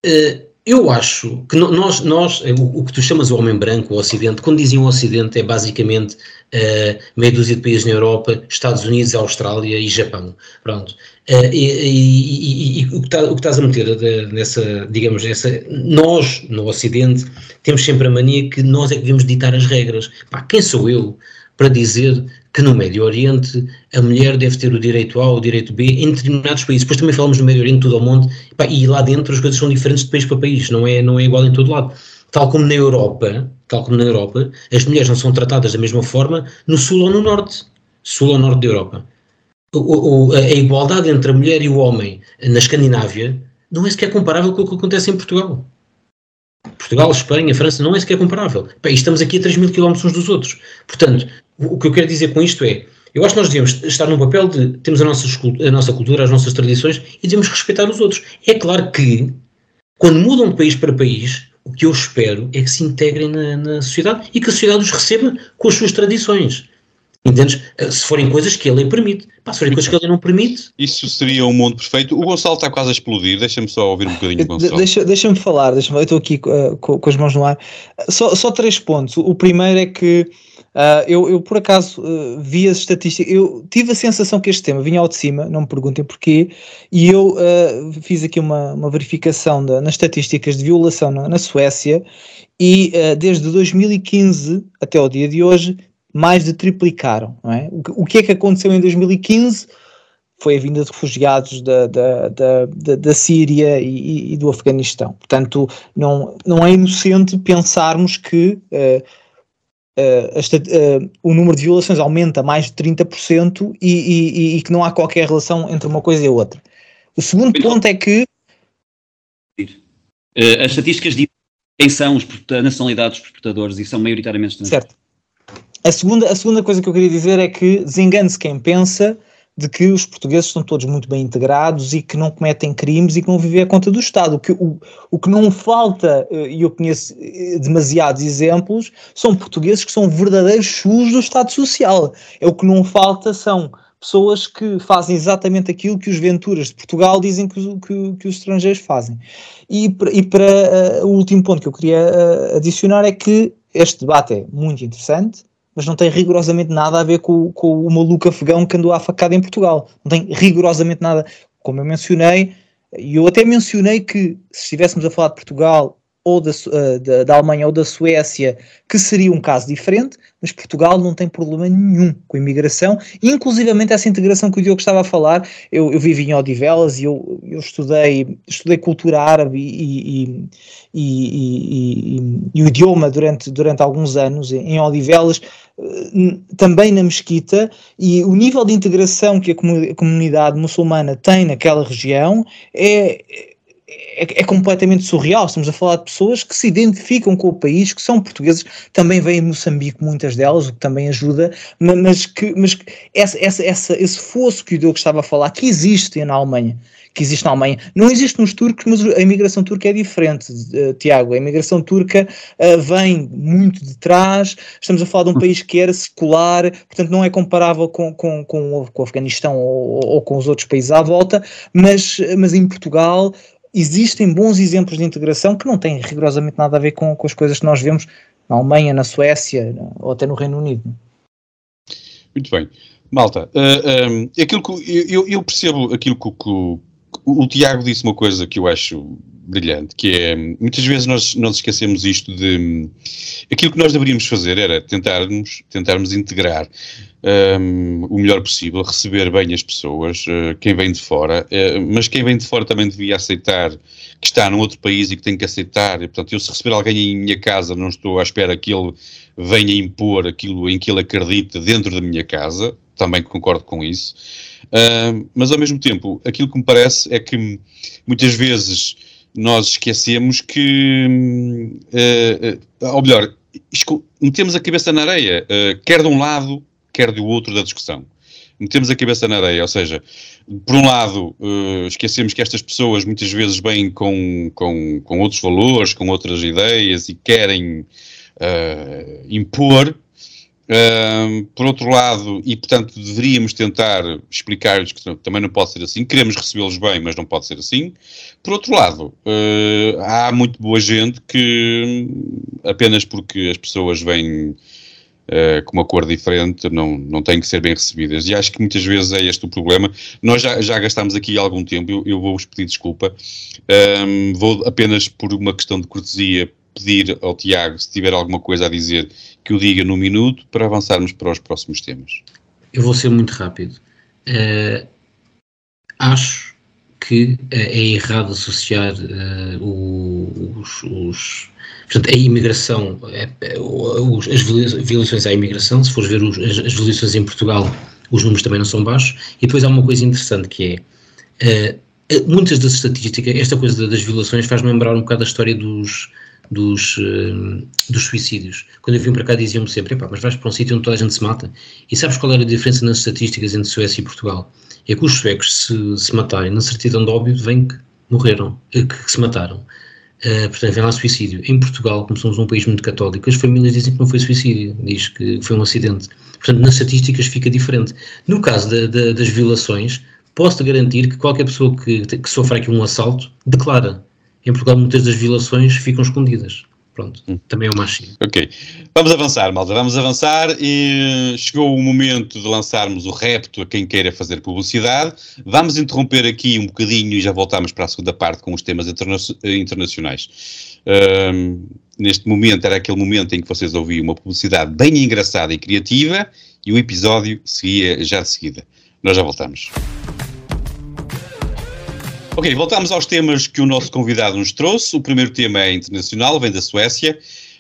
eh, eu acho que nós, nós o, o, que tu chamas o homem branco, o Ocidente, quando diziam o Ocidente é basicamente uh, meia dúzia de países na Europa, Estados Unidos, Austrália e Japão. Pronto. Uh, e, e, e, e, o, que tá, o que estás a meter de, nessa, digamos, nessa, nós no Ocidente temos sempre a mania que nós é que devemos ditar as regras. Pá, quem sou eu para dizer que no Médio Oriente a mulher deve ter o direito A ou o direito B em determinados países. Depois também falamos no Médio Oriente tudo ao mundo e lá dentro as coisas são diferentes de país para país, não é, não é igual em todo lado. Tal como na Europa, tal como na Europa, as mulheres não são tratadas da mesma forma no Sul ou no Norte, Sul ou Norte da Europa. O, o, a igualdade entre a mulher e o homem na Escandinávia não é sequer comparável com o que acontece em Portugal. Portugal, Espanha, França, não é sequer comparável. Estamos aqui a 3 mil quilómetros uns dos outros. Portanto, o que eu quero dizer com isto é, eu acho que nós devemos estar num papel de temos a nossa, a nossa cultura, as nossas tradições e devemos respeitar os outros. É claro que, quando mudam de país para país, o que eu espero é que se integrem na, na sociedade e que a sociedade os receba com as suas tradições. Entendes? Se forem coisas que a lei permite. Pá, se forem coisas que a lei não permite. Isso seria um mundo perfeito. O Gonçalo está quase a explodir. Deixa-me só ouvir um bocadinho, Gonçalo. Deixa-me deixa falar. Deixa eu estou aqui uh, com, com, as mãos no ar. Só, só três pontos. O primeiro é que Uh, eu, eu, por acaso, uh, vi as estatísticas, eu tive a sensação que este tema vinha ao de cima, não me perguntem porquê, e eu uh, fiz aqui uma, uma verificação da, nas estatísticas de violação na, na Suécia, e desde 2015 até o dia de hoje, mais de triplicaram. É? O, que é que aconteceu em 2015? Foi a vinda de refugiados da, da, da, da, da Síria e, e, do Afeganistão. Portanto, não, não é inocente pensarmos que Uh, esta, uh, o número de violações aumenta mais de 30% e, e, e, que não há qualquer relação entre uma coisa e a outra. O segundo ponto é que. Uh, as estatísticas dizem quem são os, a nacionalidade dos portadores e são maioritariamente estrangeiros. Certo. A segunda, a segunda coisa que eu queria dizer é que desengane-se quem pensa de que os portugueses estão todos muito bem integrados e que não cometem crimes e que não vivem à conta do Estado. O que, o, o que não falta, eh, e eu conheço eh, demasiados exemplos, são portugueses que são verdadeiros chus do Estado Social. É o que não falta são pessoas que fazem exatamente aquilo que os Venturas de Portugal dizem que, que, que os estrangeiros fazem. E, e para uh, o último ponto que eu queria uh, adicionar é que este debate é muito interessante, mas não tem rigorosamente nada a ver com, com o maluco afegão que andou à facada em Portugal. Não tem rigorosamente nada. Como eu mencionei, e eu até mencionei que se estivéssemos a falar de Portugal ou da, uh, da, da, Alemanha ou da Suécia, que seria um caso diferente, mas Portugal não tem problema nenhum com a imigração, inclusivamente essa integração que o Diogo estava a falar, eu, eu vivi em Odivelas e eu, eu estudei, estudei cultura árabe e, e, e, e, o idioma durante, durante alguns anos em Odivelas, eh, também na Mesquita, e o nível de integração que a comunidade muçulmana tem naquela região é é, é, completamente surreal. Estamos a falar de pessoas que se identificam com o país, que são portugueses, também vêm de Moçambique, muitas delas, o que também ajuda, mas que, mas que essa, essa, essa, esse fosso que o Diogo estava a falar, que existe na Alemanha, que existe na Alemanha, não existe nos turcos, mas a imigração turca é diferente, uh, Tiago. A imigração turca uh, vem muito de trás, estamos a falar de um país que era secular, portanto não é comparável com, com, com, com o Afeganistão ou, ou com os outros países à volta, mas, mas em Portugal existem bons exemplos de integração que não têm rigorosamente nada a ver com, com as coisas que nós vemos na Alemanha, na Suécia ou até no Reino Unido. Muito bem. Malta, uh, eh, um, eh, aquilo que, eu, eu, percebo aquilo que, que o, o Tiago disse uma coisa que eu acho brilhante, que é, muitas vezes nós, nós esquecemos isto de, aquilo que nós deveríamos fazer era tentarmos, tentarmos integrar um, o melhor possível, receber bem as pessoas, uh, quem vem de fora, uh, mas quem vem de fora também devia aceitar que está num outro país e que tem que aceitar, e, portanto, eu se receber alguém em minha casa, não estou à espera que ele venha impor aquilo em que ele acredita dentro da minha casa, também concordo com isso, uh, mas ao mesmo tempo, aquilo que me parece é que muitas vezes nós esquecemos que, uh, ou melhor, metemos a cabeça na areia, quer de um lado, quer do outro da discussão. Metemos a cabeça na areia, ou seja, por um lado, uh, esquecemos que estas pessoas muitas vezes vêm com, com, com outros valores, com outras ideias e querem uh, impor. Por outro lado, e portanto deveríamos tentar explicar-lhes que também não pode ser assim, queremos recebê-los bem, mas não pode ser assim. Por outro lado, uh, há muito boa gente que apenas porque as pessoas vêm Uh, com uma cor diferente não, não têm que ser bem recebidas. E acho que muitas vezes é este o problema. Nós já, já gastámos aqui algum tempo, eu, eu vou-vos pedir desculpa. Vou apenas por uma questão de cortesia pedir ao Tiago, se tiver alguma coisa a dizer, que o diga num minuto para avançarmos para os próximos temas. Eu vou ser muito rápido. Uh, acho que uh, é errado associar os, os Portanto, a imigração, é, as violações à imigração, se fores ver os, as, as violações em Portugal, os números também não são baixos. E depois há uma coisa interessante que é, uh, muitas das estatísticas, esta coisa das violações faz-me lembrar um bocado a história dos, dos, uh, dos suicídios. Quando eu vim para cá diziam-me sempre, mas vais para um sítio onde toda a gente se mata. E sabes qual era a diferença nas estatísticas entre Suécia e Portugal? É que os suecos se, se matarem na certidão de óbito vem que morreram, que, que se mataram. Uh, portanto, vem lá suicídio. Em Portugal, como somos um país muito católico, as famílias dizem que não foi suicídio, diz que foi um acidente. Portanto, nas estatísticas fica diferente. No caso da, da, das violações, posso-te garantir que qualquer pessoa que, que sofra aqui um assalto declara. Em Portugal, muitas das violações ficam escondidas. Pronto, hum. também é o machismo. Ok. Vamos avançar, malta, vamos avançar e chegou o momento de lançarmos o repto a quem queira fazer publicidade. Vamos interromper aqui um bocadinho e já voltamos para a segunda parte com os temas interna internacionais. Um, neste momento era aquele momento em que vocês ouviam uma publicidade bem engraçada e criativa e o episódio seguia já de seguida. Nós já voltamos. Ok, voltamos aos temas que o nosso convidado nos trouxe. O primeiro tema é internacional, vem da Suécia.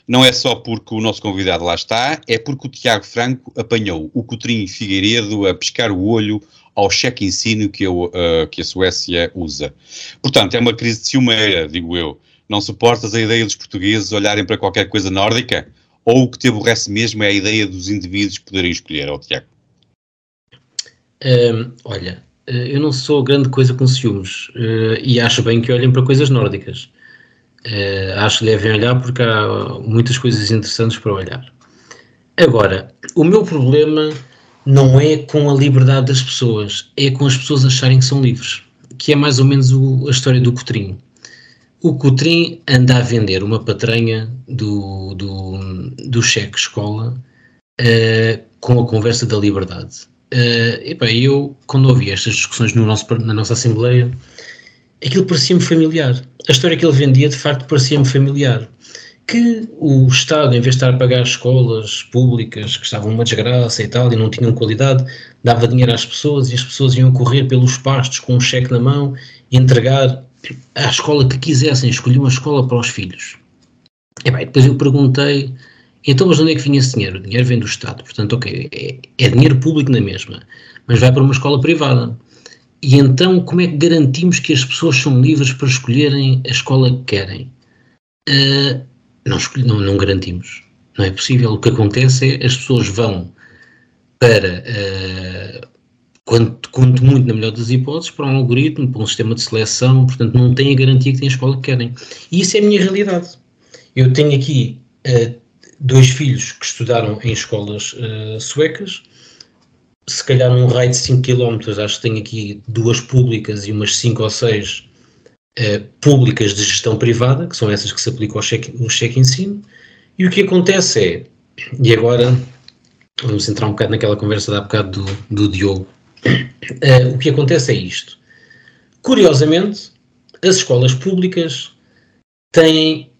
Não é só porque o nosso convidado lá está, é porque o Tiago Franco apanhou o Coutrinho Figueiredo a pescar o olho ao cheque ensino que, eu, uh, que a Suécia usa. Portanto, é uma crise de ciumeira, digo eu. Não suportas a ideia dos portugueses olharem para qualquer coisa nórdica? Ou o que te aborrece mesmo é a ideia dos indivíduos poderem escolher, ó Tiago? Um, olha, eu não sou grande coisa com ciúmes uh, e acho bem que olhem para coisas nórdicas. Uh, acho que devem olhar porque há muitas coisas interessantes para olhar. Agora, o meu problema não é com a liberdade das pessoas, é com as pessoas acharem que são livres, que é mais ou menos o, a história do Cotrim. O Cotrim anda a vender uma patranha do, do, do cheque escola uh, com a conversa da liberdade. Uh, epá, eu, quando ouvi estas discussões no nosso, na nossa Assembleia, aquilo parecia-me familiar. A história que ele vendia, de facto, parecia-me familiar. Que o Estado, em vez de estar a pagar escolas públicas que estavam uma desgraça e tal, e não tinham qualidade, dava dinheiro às pessoas e as pessoas iam correr pelos pastos com um cheque na mão e entregar à escola que quisessem, escolhiam a escola para os filhos. E bem, depois eu perguntei, então mas onde é que vinha esse dinheiro? O dinheiro vem do Estado, portanto, ok, é, é dinheiro público na mesma, mas vai para uma escola privada. E então, como é que garantimos que as pessoas são livres para escolherem a escola que querem? Uh, não, não, não, garantimos. Não é possível. O que acontece é as pessoas vão para, uh, quanto, quanto muito na melhor das hipóteses, para um algoritmo, para um sistema de seleção, portanto, não têm a garantia que têm a escola que querem. E isso é a minha realidade. Eu tenho aqui uh, dois filhos que estudaram em escolas suecas se calhar num raio de 5 km, acho que tenho aqui duas públicas e umas 5 ou 6 eh, públicas de gestão privada, que são essas que se aplicam ao cheque, ao cheque e o que acontece é, e agora vamos entrar um bocado naquela conversa da bocado do, do Diogo, eh, o que acontece é isto. Curiosamente, as escolas públicas têm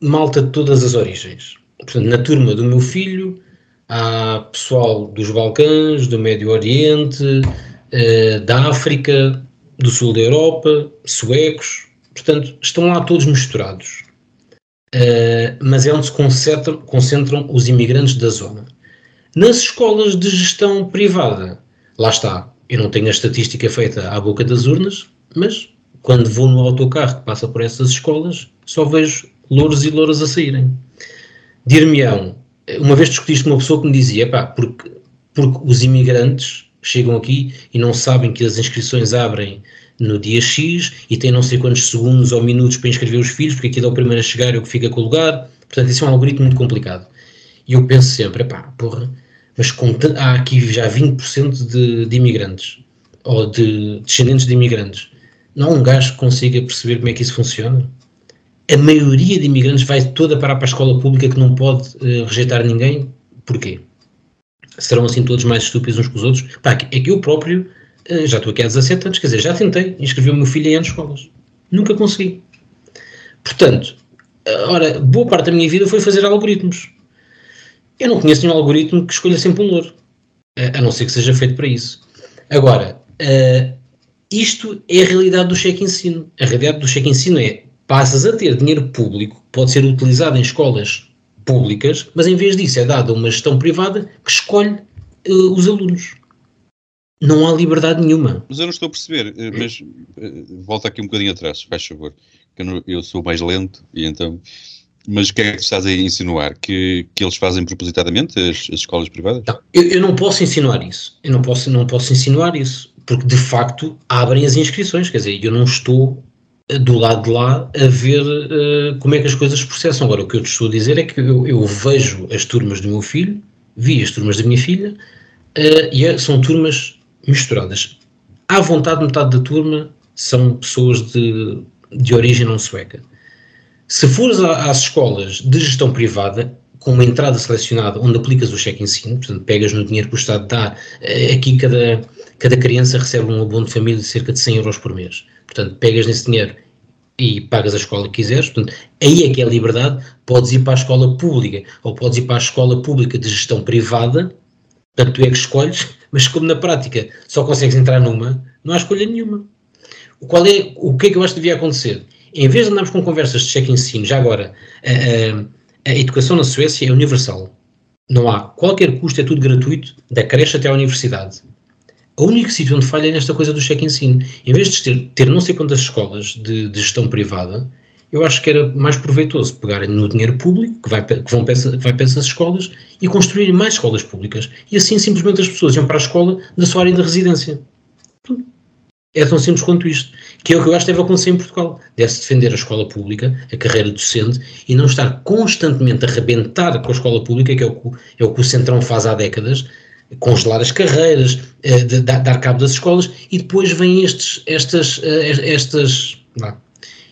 malta de todas as origens. Portanto, na turma do meu filho, há pessoal dos Balcãs, do Médio Oriente, uh, da África, do sul da Europa, suecos, portanto, estão lá todos misturados. Uh, mas é onde se concentram, concentram os imigrantes da zona. Nas escolas de gestão privada, lá está, eu não tenho a estatística feita à boca das urnas, mas quando vou no autocarro que passa por essas escolas, só vejo louros e louras a saírem. Dir-me-ão, uma vez discutiste com uma pessoa que me dizia, pá, porque, porque os imigrantes chegam aqui e não sabem que as inscrições abrem no dia X e têm não sei quantos segundos ou minutos para inscrever os filhos, porque aquilo é o primeiro a chegar e o que fica com o lugar. Portanto, isso é um algoritmo muito complicado. E eu penso sempre, pá, porra, mas com, há aqui já 20% de, de imigrantes, ou de descendentes de imigrantes. Não há um gajo que consiga perceber como é que isso funciona? A maioria de imigrantes vai toda para a escola pública que não pode uh, rejeitar ninguém. Porquê? Serão assim todos mais estúpidos uns que os outros? Pá, é que eu próprio uh, já estou aqui há 17 anos, quer dizer, já tentei inscrever o meu filho em anos escolas. Nunca consegui. Portanto, ora, boa parte da minha vida foi fazer algoritmos. Eu não conheço nenhum algoritmo que escolha sempre um louro, a não ser que seja feito para isso. Agora, uh, isto é a realidade do cheque ensino. A realidade do cheque ensino é passas a ter dinheiro público que pode ser utilizado em escolas públicas, mas em vez disso é dado a uma gestão privada que escolhe uh, os alunos. Não há liberdade nenhuma. Mas eu não estou a perceber, eh, mas uh, volta aqui um bocadinho atrás, faz favor, que eu, não, eu, sou mais lento e então. Mas o que é que estás a insinuar? Que, que eles fazem propositadamente as, as escolas privadas? Não, eu, eu, não posso insinuar isso. Eu não posso, não posso insinuar isso, porque de facto abrem as inscrições, quer dizer, eu não estou do lado de lá a ver uh, como é que as coisas se processam. Agora, o que eu te estou a dizer é que eu, eu vejo as turmas do meu filho, vi as turmas da minha filha, uh, e é, são turmas misturadas. À vontade, metade da turma são pessoas de, de origem não sueca. Se fores às escolas de gestão privada, com uma entrada selecionada onde aplicas o cheque ensino, portanto, pegas no dinheiro que o Estado dá, eh, aqui cada, cada criança recebe um abono de família de cerca de 100 euros por mês. Portanto, pegas nesse dinheiro e pagas a escola que quiseres, portanto, aí é que é a liberdade, podes ir para a escola pública ou podes ir para a escola pública de gestão privada, portanto, tu é que escolhes, mas como na prática só consegues entrar numa, não há escolha nenhuma. O, qual é, o que é que eu acho que devia acontecer? Em vez de andarmos com conversas de cheque ensino, já agora, a, a, a educação na Suécia é universal. Não há qualquer custo, é tudo gratuito, da creche até à universidade. O único sítio onde falha é nesta coisa do cheque ensino. Em vez de ter, ter não sei quantas escolas de, de, gestão privada, eu acho que era mais proveitoso pegarem no dinheiro público, que vai, que vão, que vai para essas escolas, e construírem mais escolas públicas. E assim simplesmente as pessoas iam para a escola da sua área de residência. É tão simples quanto isto. Que é o que eu acho que deve acontecer em Portugal. Deve-se defender a escola pública, a carreira docente, e não estar constantemente a rebentar com a escola pública, que é o que, é o, que o Centrão faz há décadas, congelar as carreiras, eh, de, de, dar cabo das escolas, e depois vêm estes, estas, eh, estas, não,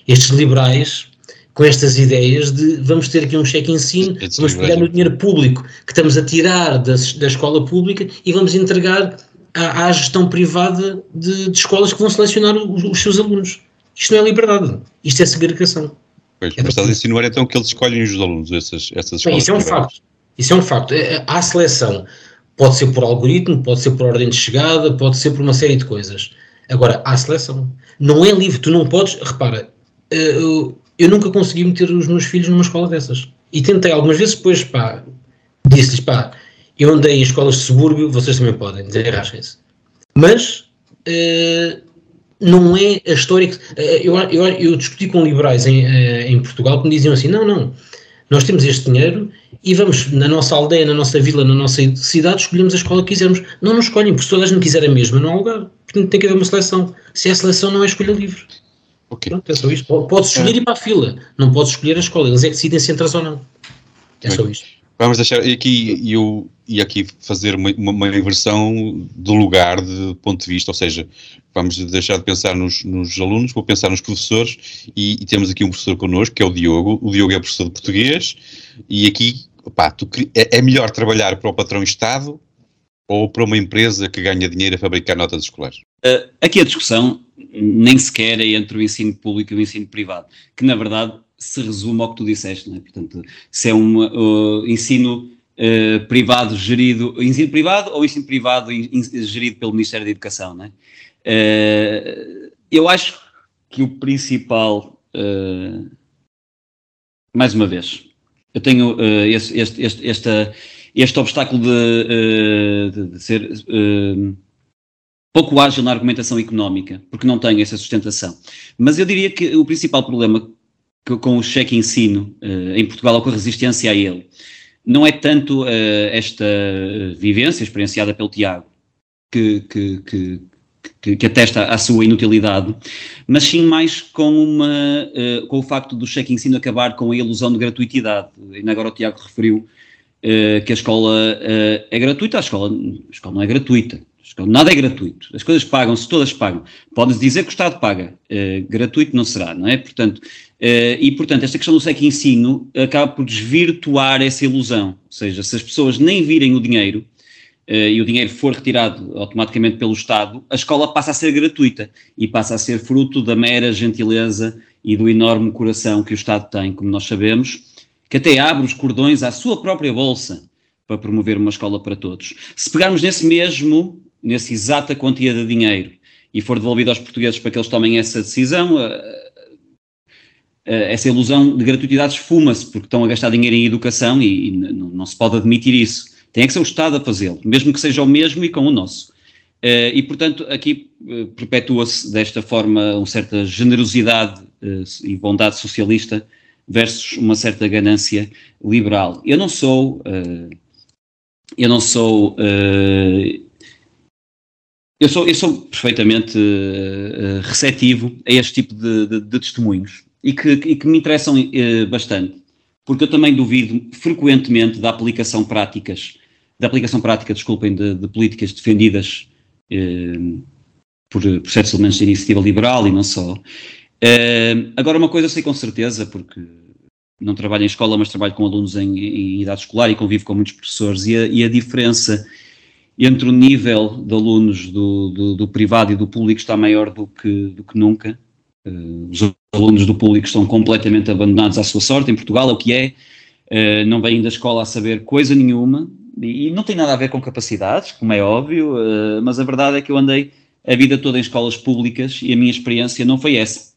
estes liberais com estas ideias de vamos ter aqui um cheque ensino, vamos pegar no dinheiro público que estamos a tirar da, da escola pública e vamos entregar à, à gestão privada de, de, escolas que vão selecionar os, os, seus alunos. Isto não é liberdade, isto é segregação. Pois, é mas estás a insinuar então que eles escolhem os alunos, essas, essas escolas. Bem, isso é um facto. Isso é um facto. É, há seleção. Pode ser por algoritmo, pode ser por ordem de chegada, pode ser por uma série de coisas. Agora, há seleção. Não é livre, tu não podes. Repara, eh, eu, eu nunca consegui meter os meus filhos numa escola dessas. E tentei algumas vezes, depois, pá, disse-lhes, pá, eu andei em escolas de subúrbio, vocês também podem, desenrasquem-se. Mas uh, não é a história que. Uh, eu, eu, eu, discuti com liberais em, uh, em Portugal que me diziam assim: não, não, nós temos este dinheiro e vamos na nossa aldeia, na nossa vila, na nossa cidade, escolhemos a escola que quisermos. Não, não escolhem, porque se toda a gente quiser a mesma, não há lugar. Portanto, tem que haver uma seleção. Se é seleção, não é escolha livre. Ok. Pronto, é só isto. Podes escolher é. ir para a fila, não podes escolher a escola. Eles é que decidem se entras ou não. É só isto. Vamos deixar aqui, eu ia aqui fazer uma, uma, inversão do lugar de ponto de vista, ou seja, vamos deixar de pensar nos, nos alunos, vou pensar nos professores e, e, temos aqui um professor connosco, que é o Diogo, o Diogo é professor de português e aqui, opá, tu, é, é melhor trabalhar para o patrão Estado ou para uma empresa que ganha dinheiro a fabricar notas escolares? Uh, aqui a discussão nem sequer é entre o ensino público e o ensino privado, que na verdade se resume ao que tu disseste, não é? Portanto, se é um uh, ensino uh, privado gerido, ensino privado ou ensino privado in, gerido pelo Ministério da Educação, não é? Uh, eu acho que o principal, uh, mais uma vez, eu tenho uh, este, este, este, esta, este obstáculo de, de, de ser pouco ágil na argumentação económica, porque não tenho essa sustentação. Mas eu diria que o principal problema com o cheque ensino uh, em Portugal ou com a resistência a ele, não é tanto uh, esta vivência experienciada pelo Tiago que, que, que, que, que atesta a sua inutilidade, mas sim mais com, uma, uh, com o facto do cheque ensino acabar com a ilusão de gratuitidade. E agora o Tiago referiu que a escola é gratuita, a escola, a escola não é gratuita. Nada é gratuito. As coisas pagam-se, todas pagam. Pode-se dizer que o Estado paga. Uh, gratuito não será, não é? Portanto, uh, e portanto, esta questão do SEC ensino acaba por desvirtuar essa ilusão. Ou seja, se as pessoas nem virem o dinheiro uh, e o dinheiro for retirado automaticamente pelo Estado, a escola passa a ser gratuita e passa a ser fruto da mera gentileza e do enorme coração que o Estado tem, como nós sabemos, que até abre os cordões à sua própria bolsa para promover uma escola para todos. Se pegarmos nesse mesmo nessa exata quantia de dinheiro e for devolvido aos portugueses para que eles tomem essa decisão, essa ilusão de gratuidade esfuma-se, porque estão a gastar dinheiro em educação e, e não, se pode admitir isso. Tem que ser o Estado a fazê-lo, mesmo que seja o mesmo e com o nosso. Uh, e, portanto, aqui uh, perpetua-se desta forma uma certa generosidade e bondade socialista versus uma certa ganância liberal. Eu não sou, eu não sou eu sou, eu sou perfeitamente receptivo a este tipo de, de, de testemunhos e que, e que, me interessam uh, bastante, porque eu também duvido frequentemente da aplicação práticas, da aplicação prática, desculpem, de, de políticas defendidas uh, por, por certos elementos da iniciativa liberal e não só. agora, uma coisa sei com certeza, porque não trabalho em escola, mas trabalho com alunos em, em idade escolar e convivo com muitos professores, e a, e a diferença entre o nível de alunos do, do, do, privado e do público está maior do que, do que nunca. Uh, os alunos do público estão completamente abandonados à sua sorte, em Portugal é o que é, uh, não vêm da escola a saber coisa nenhuma, e, não tem nada a ver com capacidades, como é óbvio, uh, mas a verdade é que eu andei a vida toda em escolas públicas e a minha experiência não foi essa.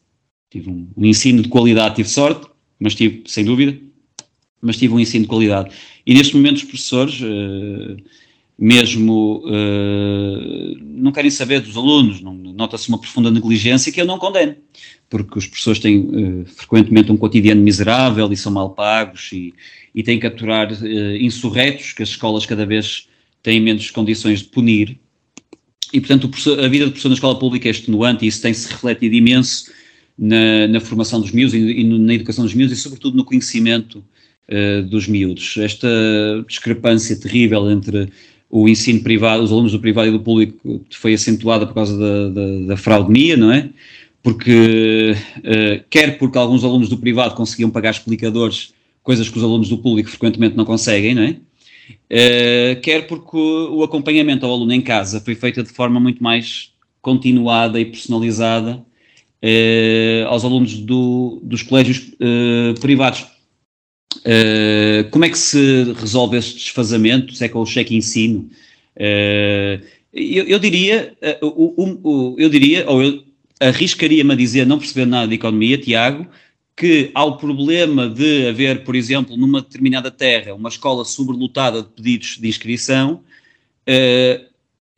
Tive um, ensino de qualidade, tive sorte, mas tive, sem dúvida, mas tive um ensino de qualidade. E neste momento os professores mesmo uh, não querem saber dos alunos, nota-se uma profunda negligência que eu não condeno, porque os professores têm uh, frequentemente um cotidiano miserável e são mal pagos e, e têm que aturar uh, insurretos que as escolas cada vez têm menos condições de punir. E, portanto, a vida do professor na escola pública é extenuante e isso tem-se refletido imenso na, na, formação dos miúdos e, e, na educação dos miúdos e, sobretudo, no conhecimento dos miúdos. Esta discrepância terrível entre o ensino privado, os alunos do privado e do público foi acentuada por causa da, da, da não é? Porque, uh, quer porque alguns alunos do privado conseguiam pagar explicadores, coisas que os alunos do público frequentemente não conseguem, não é? Uh, quer porque o, o acompanhamento ao aluno em casa foi feito de forma muito mais continuada e personalizada uh, aos alunos do, dos colégios privados. Como é que se resolve este desfazamento? Se é com o cheque ensino? Eu, eu, diria, o, o, eu diria, ou eu arriscaria-me a dizer, não percebendo nada de economia, Tiago, que ao problema de haver, por exemplo, numa determinada terra, uma escola sobrelotada de pedidos de inscrição,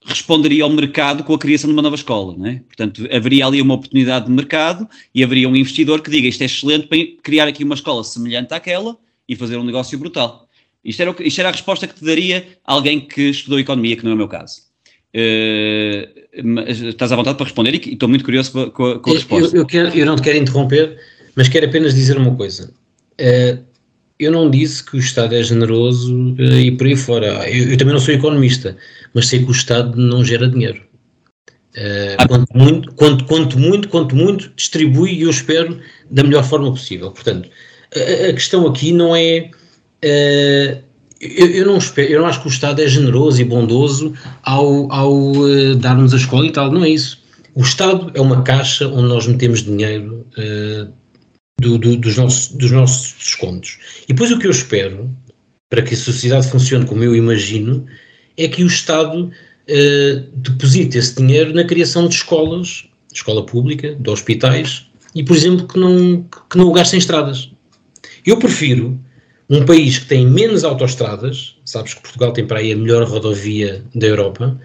responderia ao mercado com a criação de uma nova escola, não é? Portanto, haveria ali uma oportunidade de mercado e haveria um investidor que diga isto é excelente para criar aqui uma escola semelhante àquela e fazer um negócio brutal. Isto era, isto era a resposta que te daria alguém que estudou economia, que não é o meu caso. Uh, estás à vontade para responder e estou muito curioso com a, com a resposta. Eu, eu, quero, eu, não te quero interromper, mas quero apenas dizer uma coisa. Uh, eu não disse que o Estado é generoso uh, e por aí fora. Eu, eu, também não sou economista, mas sei que o Estado não gera dinheiro. Uh, quanto, muito, quanto, quanto muito, quanto muito, distribui e eu espero da melhor forma possível. Portanto, a, a questão aqui não é. Uh, eu, eu, não espero, eu não acho que o Estado é generoso e bondoso ao, ao uh, dar-nos a escola e tal, não é isso. O Estado é uma caixa onde nós metemos dinheiro do, do, dos, nossos, dos nossos descontos. E depois o que eu espero, para que a sociedade funcione como eu imagino, é que o Estado uh, deposite esse dinheiro na criação de escolas, escola pública, de hospitais, e, por exemplo, que não, que não o gaste em estradas. Eu prefiro um país que tem menos autoestradas, sabes que Portugal tem para aí a melhor rodovia da Europa,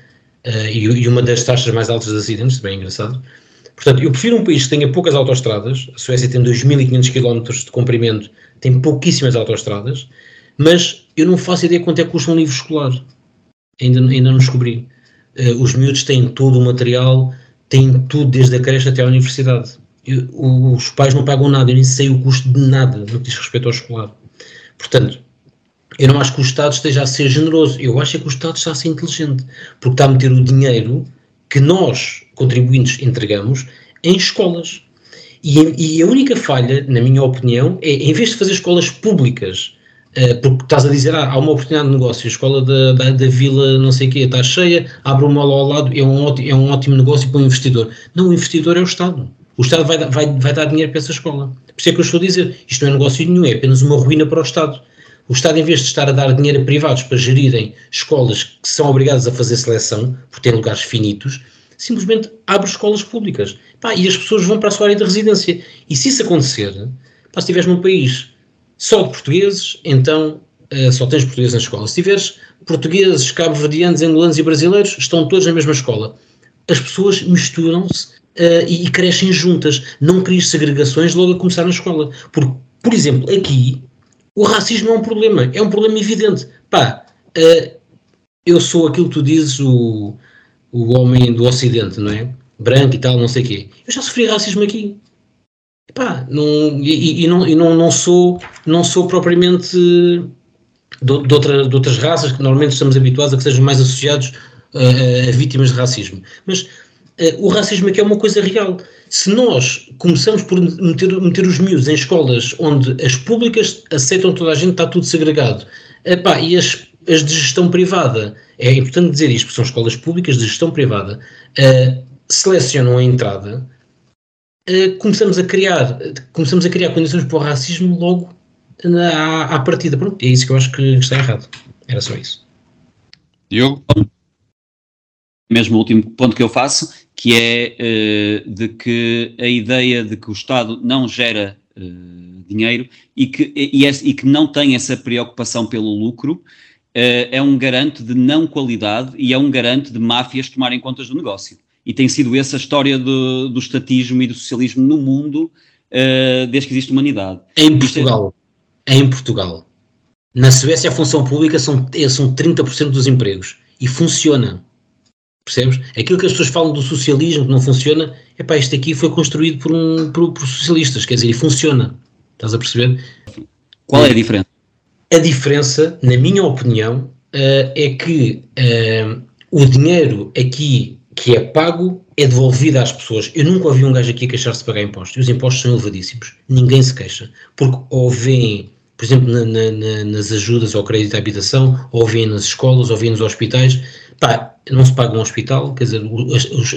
uh, e, e, uma das taxas mais altas de acidentes, bem engraçado. Portanto, eu prefiro um país que tenha poucas autoestradas, a Suécia tem 2.500 km de comprimento, tem pouquíssimas autoestradas, mas eu não faço ideia quanto é que custa um livro escolar ainda, ainda não descobri. Uh, os miúdos têm todo o material, têm tudo desde a creche até à universidade. Eu, os pais não pagam nada, eu nem sei o custo de nada no que diz respeito ao escolar. Portanto, eu não acho que o Estado esteja a ser generoso, eu acho é que o Estado está a ser inteligente, porque está a meter o dinheiro que nós, contribuintes, entregamos em escolas. E, e a única falha, na minha opinião, é em vez de fazer escolas públicas Uh, porque estás a dizer, ah, há uma oportunidade de negócio, a escola da, da, da vila não sei o quê está cheia, abre uma ao lado, é um, ótimo, é um ótimo negócio para o investidor. Não, o investidor é o Estado. O Estado vai, vai, vai dar dinheiro para essa escola. Por isso é que eu estou a dizer, isto não é negócio nenhum, é apenas uma ruína para o Estado. O Estado, em vez de estar a dar dinheiro a privados para gerirem escolas que são obrigadas a fazer seleção, por ter lugares finitos, simplesmente abre escolas públicas. Pá, e as pessoas vão para a sua área de residência. E se isso acontecer, pá, se estiveres num país só de portugueses, então uh, só tens portugueses na escola. Se tiveres portugueses, cabo-verdianos, angolanos e brasileiros, estão todos na mesma escola. As pessoas misturam-se uh, e, crescem juntas. Não crias segregações logo a começar na escola. Porque, por exemplo, aqui, o racismo é um problema. É um problema evidente. Pá, uh, eu sou aquilo que tu dizes, o, o homem do Ocidente, não é? Branco e tal, não sei o quê. Eu já sofri racismo aqui. Epá, não, e, e, não, e não, não, sou, não sou propriamente de, de, outra, de outras raças que normalmente estamos habituados a que sejam mais associados a, a vítimas de racismo. Mas o racismo aqui é uma coisa real. Se nós começamos por meter, meter os miúdos em escolas onde as públicas aceitam toda a gente, está tudo segregado, epá, e as, as de gestão privada, é importante dizer isto, porque são escolas públicas de gestão privada, uh, selecionam a entrada uh, começamos a criar começamos a criar condições para o racismo logo na, à, à partida. Pronto, é isso que eu acho que está errado. Era só isso. Diogo? Mesmo o último ponto que eu faço, que é uh, de que a ideia de que o Estado não gera uh, dinheiro e que, e, e, que não tem essa preocupação pelo lucro uh, é um garante de não qualidade e é um garante de máfias tomarem contas do negócio e tem sido essa a história do, do estatismo e do socialismo no mundo desde que existe humanidade. Em Portugal, é... em Portugal, na Suécia a função pública são, é, são 30% dos empregos e funciona. Percebes? Aquilo que as pessoas falam do socialismo que não funciona, é pá, isto aqui foi construído por, um, por, por socialistas, quer dizer, e funciona. Estás a perceber? Qual é a diferença? A diferença, na minha opinião, uh, é que uh, o dinheiro aqui que é pago é devolvido às pessoas. Eu nunca ouvi um gajo aqui queixar-se de pagar impostos. E os impostos são elevadíssimos. Ninguém se queixa. Porque ou vêm, por exemplo, na, na, nas ajudas ao crédito à habitação, ou vêm nas escolas, ou vêm nos hospitais. Pá, não se paga um hospital, quer dizer, os, os,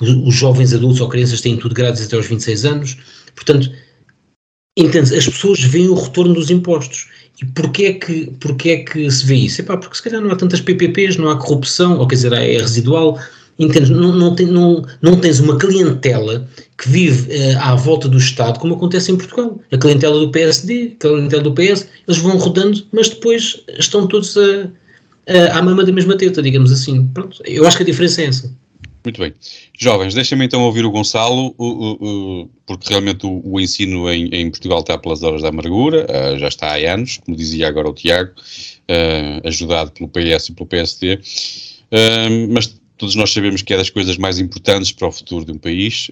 os, os jovens adultos ou crianças têm tudo grátis até aos 26 anos, portanto, entende as pessoas veem o retorno dos impostos. E porquê é que, porquê é que se vê isso? Epá, porque se calhar não há tantas PPPs, não há corrupção, ou quer dizer, é residual, entendes? Não, não, tem, não, não tens uma clientela que vive uh, à volta do Estado, como acontece em Portugal. A clientela do PSD, a clientela do PS, eles vão rodando, mas depois estão todos a, a, à mama da mesma teta, digamos assim. Pronto, eu acho que a diferença é essa. Muito bem. Jovens, deixem-me então ouvir o Gonçalo, o, o, o, porque realmente o, ensino em, em, Portugal está pelas horas da amargura, uh, já está há anos, como dizia agora o Tiago, uh, ajudado pelo PS e pelo PSD, uh, mas todos nós sabemos que é das coisas mais importantes para o futuro de um país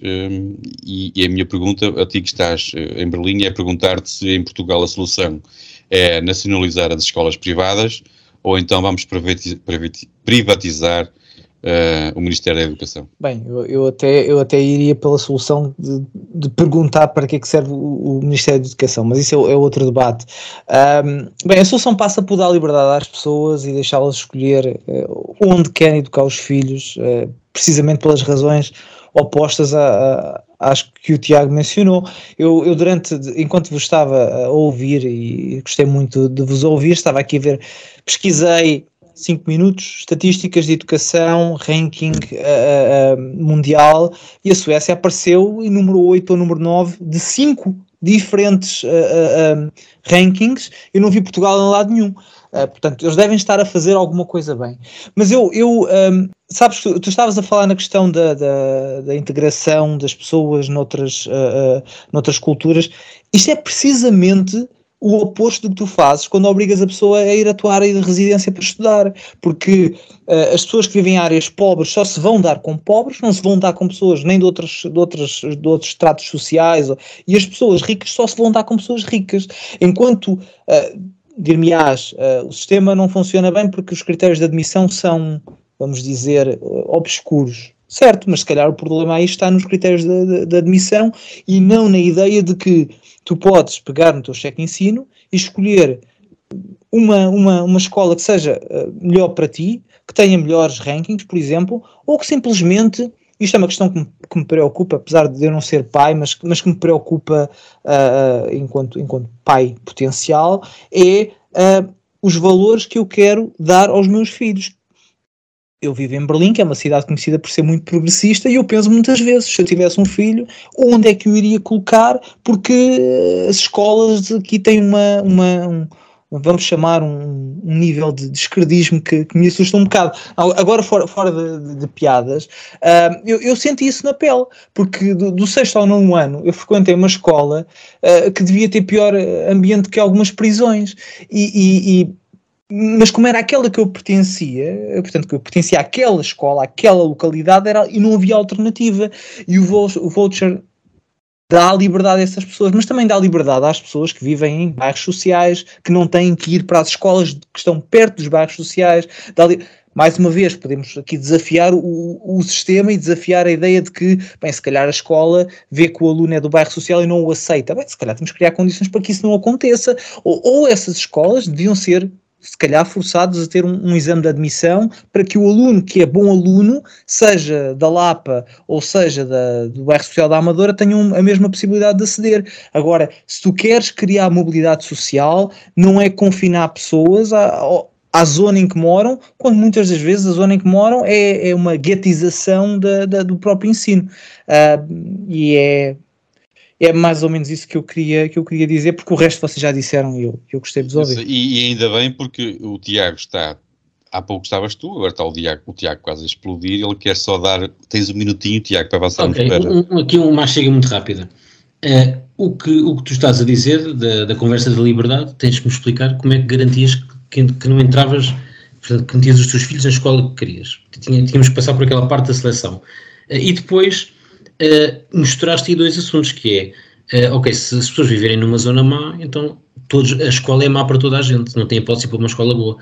e, e, a minha pergunta a ti que estás em Berlim é perguntar-te se em Portugal a solução é nacionalizar as escolas privadas ou então vamos privatizar uh, o Ministério da Educação? Bem, eu, eu, até, eu até iria pela solução de, de perguntar para que é que serve o, o Ministério da Educação, mas isso é, é outro debate. Um, bem, a solução passa por dar liberdade às pessoas e deixá-las escolher uh, onde querem educar os filhos, uh, precisamente pelas razões opostas a, a, às que o Tiago mencionou. Eu, eu, durante, enquanto vos estava a ouvir e gostei muito de vos ouvir, estava aqui a ver, pesquisei 5 minutos, estatísticas de educação, ranking uh, uh, mundial, e a Suécia apareceu em número 8 ou número 9 de 5 diferentes uh, rankings. Eu não vi Portugal em lado nenhum. portanto, eles devem estar a fazer alguma coisa bem. Mas eu, eu um, sabes, tu, tu, estavas a falar na questão da, da, da integração das pessoas noutras, noutras culturas. Isto é precisamente o oposto do que tu fazes quando obrigas a pessoa a ir atuar em residência para estudar, porque uh, as pessoas que vivem em áreas pobres só se vão dar com pobres, não se vão dar com pessoas nem de outros, de outros, de outros estratos sociais, e as pessoas ricas só se vão dar com pessoas ricas, enquanto uh, dir-me-ás, uh, o sistema não funciona bem porque os critérios de admissão são, vamos dizer, obscuros. Certo, mas se calhar o problema aí está nos critérios de, de, de admissão e não na ideia de que tu podes pegar no teu cheque ensino e escolher uma, uma, uma escola que seja uh, melhor para ti, que tenha melhores rankings, por exemplo, ou que simplesmente, isto é uma questão que me, que me preocupa, apesar de eu não ser pai, mas, mas que me preocupa uh, enquanto, enquanto pai potencial, é uh, os valores que eu quero dar aos meus filhos eu vivo em Berlim, que é uma cidade conhecida por ser muito progressista, e eu penso muitas vezes, se eu tivesse um filho, onde é que eu iria colocar? Porque eh, as escolas aqui têm uma, uma um, vamos chamar um, um nível de descredismo que, que, me assusta um bocado. Agora, fora, fora de, de, piadas, uh, eu, eu, senti isso na pele, porque do, do sexto ao nono ano eu frequentei uma escola uh, que devia ter pior ambiente que algumas prisões, e, e, e mas como era aquela que eu pertencia, portanto, que eu pertencia àquela escola, àquela localidade, era, e não havia alternativa. E o, o voucher dá liberdade a essas pessoas, mas também dá liberdade às pessoas que vivem em bairros sociais, que não têm que ir para as escolas que estão perto dos bairros sociais. mais uma vez, podemos aqui desafiar o, o sistema e desafiar a ideia de que, bem, se calhar a escola vê que o aluno é do bairro social e não o aceita. Bem, se calhar temos que criar condições para que isso não aconteça. Ou, ou essas escolas deviam ser se calhar forçados a ter um, um, exame de admissão para que o aluno que é bom aluno, seja da Lapa ou seja da, do bairro social da Amadora, tenha um, a mesma possibilidade de aceder. Agora, se tu queres criar mobilidade social, não é confinar pessoas a, à zona em que moram, quando muitas das vezes a zona em que moram é, é uma guetização da, da, do próprio ensino. Uh, e é é mais ou menos isso que eu queria, que eu queria dizer, porque o resto vocês já disseram e eu, eu gostei de vos ouvir. E, e, ainda bem porque o Tiago está, há pouco estavas tu, agora está o Tiago, o Tiago quase a explodir, ele quer só dar, tens um minutinho Tiago para avançarmos okay, para... Um, aqui uma chega muito rápida. Uh, o, que, o que tu estás a dizer da, da conversa da liberdade, tens que me explicar como é que garantias que, que não entravas, portanto, que metias os teus filhos na escola que querias. Tínhamos que passar por aquela parte da seleção. Uh, e depois uh, misturaste aí dois assuntos, que é, uh, ok, se as pessoas viverem numa zona má, então todos, a escola é má para toda a gente, não tem hipótese para uma escola boa.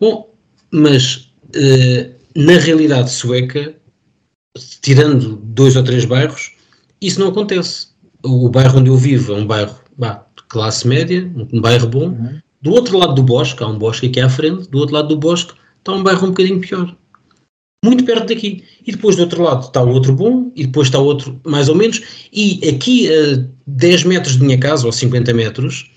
Bom, mas uh, na realidade sueca, tirando dois ou três bairros, isso não acontece. O bairro onde eu vivo é um bairro bah, de classe média, um bairro bom. Uhum. Do outro lado do bosque, há um bosque aqui à frente, do outro lado do bosque está um bairro um bocadinho pior. Muito perto daqui. E depois do outro lado está o outro bom, e depois está o outro mais ou menos, e aqui a 10 metros de minha casa, ou 50 metros,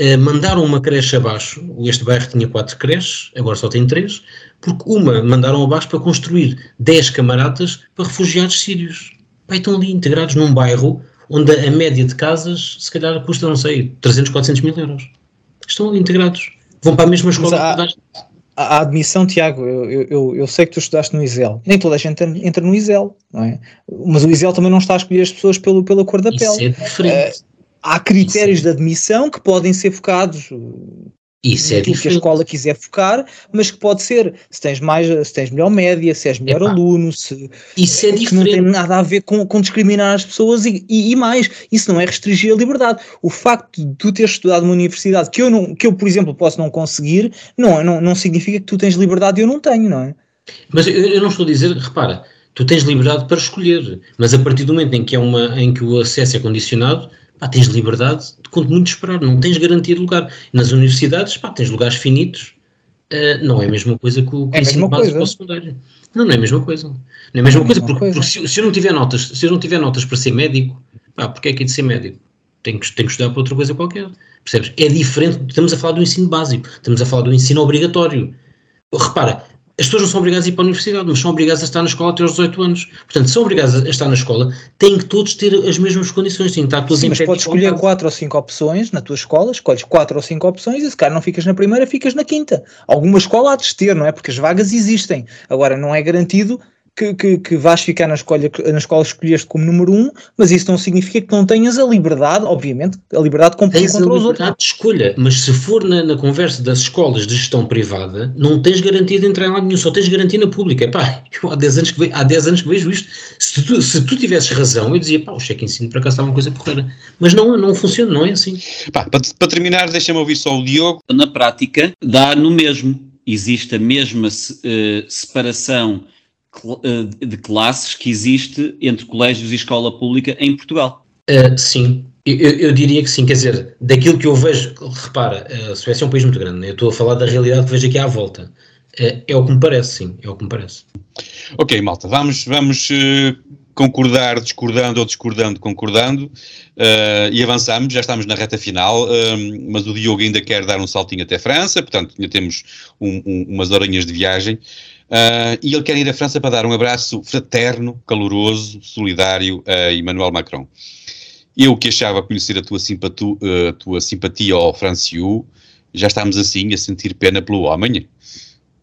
uh, mandaram uma creche abaixo, este bairro tinha quatro creches, agora só tem três, porque uma mandaram abaixo para construir 10 camaradas para refugiados sírios. Pai, estão ali integrados num bairro onde a média de casas, se calhar, custa, não sei, 300, 400 mil euros. Estão ali integrados. Vão para a mesma escola Mas a, a admissão, Tiago, eu, eu, eu, sei que tu estudaste no ISEL. Nem toda a gente entra no ISEL, não é? Mas o ISEL também não está a escolher as pessoas pelo, pela cor da Isso pele. É diferente. Uh, há critérios Isso. de admissão que podem ser focados isso é que a escola quiser focar, mas que pode ser se tens mais, se tens melhor média, se és melhor Epá, aluno, se isso é diferente. não tem nada a ver com, com discriminar as pessoas e, e, e, mais, isso não é restringir a liberdade. O facto de tu teres estudado numa universidade que eu, não, que eu por exemplo, posso não conseguir, não, não, não significa que tu tens liberdade e eu não tenho, não é? Mas eu, eu não estou a dizer, repara, tu tens liberdade para escolher, mas a partir do momento em que, é uma, em que o acesso é condicionado, pá, tens liberdade de quanto muito esperar, não tens garantia de lugar. Nas universidades, pá, tens lugares finitos, uh, não é a mesma coisa que o é ensino básico ou secundário. Não, não é a mesma coisa. Não é a mesma é coisa, mesma porque, coisa. porque se, se, eu não tiver notas, se eu não tiver notas para ser médico, pá, porque é que é de ser médico? Tenho que, tenho que estudar para outra coisa qualquer. Percebes? É diferente, estamos a falar do ensino básico, estamos a falar do ensino obrigatório. Repara, as pessoas não são obrigadas a ir para a universidade, mas são obrigadas a estar na escola até aos 18 anos. Portanto, são obrigadas a estar na escola, têm que todos ter as mesmas condições, têm que estar todos Sim, em mas podes escolher quatro ou cinco opções na tua escola, escolhes quatro ou cinco opções e se calhar não ficas na primeira, ficas na quinta. Alguma escola há de ter, não é? Porque as vagas existem. Agora, não é garantido que, que, que vais ficar na escola, na escola que escolheste como número um, mas isso não significa que não tenhas a liberdade, obviamente, a liberdade de competir tens contra os outros. Tens a liberdade de escolha, mas se for na, na, conversa das escolas de gestão privada, não tens garantia de entrar em lado nenhum, só tens garantia na pública. Pá, eu há 10 anos que, vejo, há 10 anos que vejo isto. Se tu, se tu tivesses razão, eu dizia, pá, o cheque ensino para cá está uma coisa porreira. Mas não, não funciona, não é assim. Pá, para, para terminar, deixa-me ouvir só o Diogo. Na prática, dá no mesmo. Existe a mesma uh, separação de classes que existe entre colégios e escola pública em Portugal. Uh, sim, eu, eu, diria que sim, quer dizer, daquilo que eu vejo, repara, a Suécia é um país muito grande, né? eu estou a falar da realidade que vejo aqui à volta. Uh, é o que me parece, sim, é o que me parece. Ok, malta, vamos, vamos uh, concordar, discordando ou discordando, concordando, e avançamos, já estamos na reta final, mas o Diogo ainda quer dar um saltinho até França, portanto ainda temos um, um, umas horinhas de viagem. Uh, e ele quer ir à França para dar um abraço fraterno, caloroso, solidário a Emmanuel Macron. Eu que achava conhecer a tua, simpatu, uh, a tua simpatia ao Franciu, já estamos assim a sentir pena pelo homem.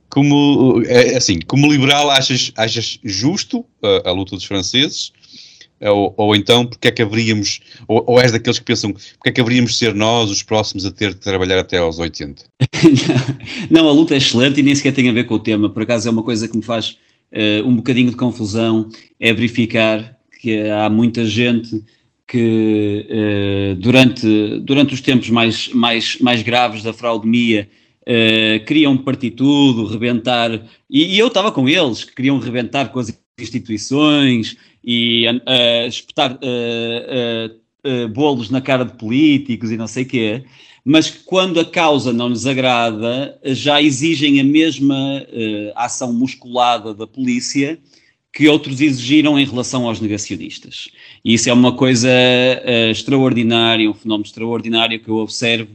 Como, é, assim, como liberal, achas, achas justo a luta dos franceses? Ou, ou, então, porque é que haveríamos, ou, ou és daqueles que pensam, porque é que haveríamos de ser nós os próximos a ter de trabalhar até aos 80? não, a luta é excelente e nem sequer tem a ver com o tema. Por acaso é uma coisa que me faz uh, um bocadinho de confusão, é verificar que há muita gente que uh, durante, durante os tempos mais, mais, mais graves da fraudemia uh, queriam partir tudo, rebentar, e, e eu estava com eles, que queriam rebentar com as instituições, e uh, espetar uh, bolos na cara de políticos e não sei quê, mas quando a causa não lhes agrada, já exigem a mesma ação musculada da polícia que outros exigiram em relação aos negacionistas. E isso é uma coisa extraordinária, um fenómeno extraordinário que eu observo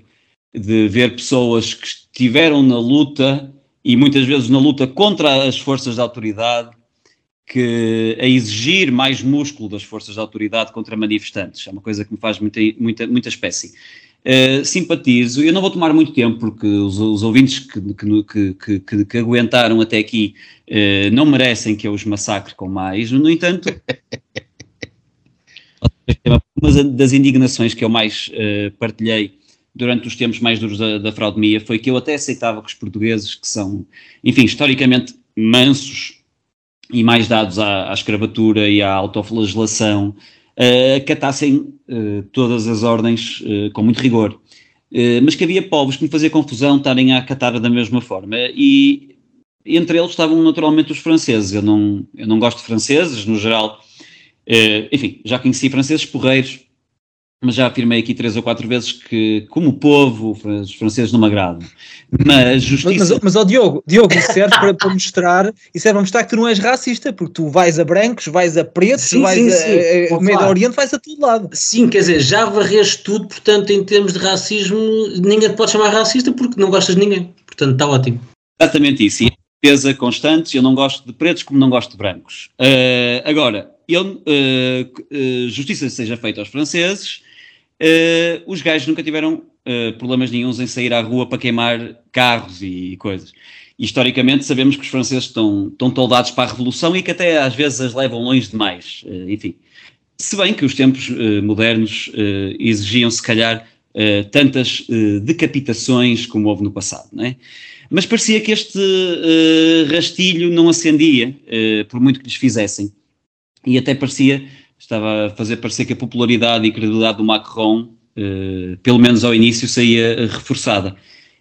de ver pessoas que estiveram na luta e muitas vezes na luta contra as forças da autoridade que a exigir mais músculo das forças de autoridade contra manifestantes. É uma coisa que me faz muita, muita, muita espécie. Uh, simpatizo, eu não vou tomar muito tempo porque os, os ouvintes que, que, que, que, aguentaram até aqui uh, não merecem que eu os massacre com mais, no entanto, uma das indignações que eu mais uh, partilhei durante os tempos mais duros da, da fraudemia foi que eu até aceitava que os portugueses, que são, enfim, historicamente mansos, e mais dados à, à escravatura e à autoflagelação, uh, acatassem uh, todas as ordens uh, com muito rigor. Mas que havia povos que me fazia confusão estarem a acatar da mesma forma. E entre eles estavam naturalmente os franceses. Eu não, eu não gosto de franceses, no geral. enfim, já conheci franceses porreiros, mas já afirmei aqui três ou quatro vezes que, como povo, os franceses não me agradam. Mas justiça. Mas, mas, mas ó, Diogo, Diogo, isso serve para, para, mostrar, isso serve para mostrar que tu não és racista, porque tu vais a brancos, vais a pretos, sim, vais sim, a, a, a Médio Oriente, vais a todo lado. Sim, quer dizer, já varreste tudo, portanto, em termos de racismo, ninguém te pode chamar racista porque não gostas de ninguém. Portanto, está ótimo. Exatamente isso. E defesa constante, eu não gosto de pretos como não gosto de brancos. Uh, agora, eu, uh, uh, justiça seja feita aos franceses, uh, os gajos nunca tiveram uh, problemas nenhums em sair à rua para queimar carros e, coisas. historicamente sabemos que os franceses estão, estão toldados para a revolução e que até às vezes as levam longe demais, uh, enfim. Se bem que os tempos modernos exigiam se calhar tantas decapitações como houve no passado, não é? Mas parecia que este rastilho não acendia, por muito que lhes fizessem. E até parecia estava a fazer parecer que a popularidade e credibilidade do Macron, eh, pelo menos ao início, saía reforçada.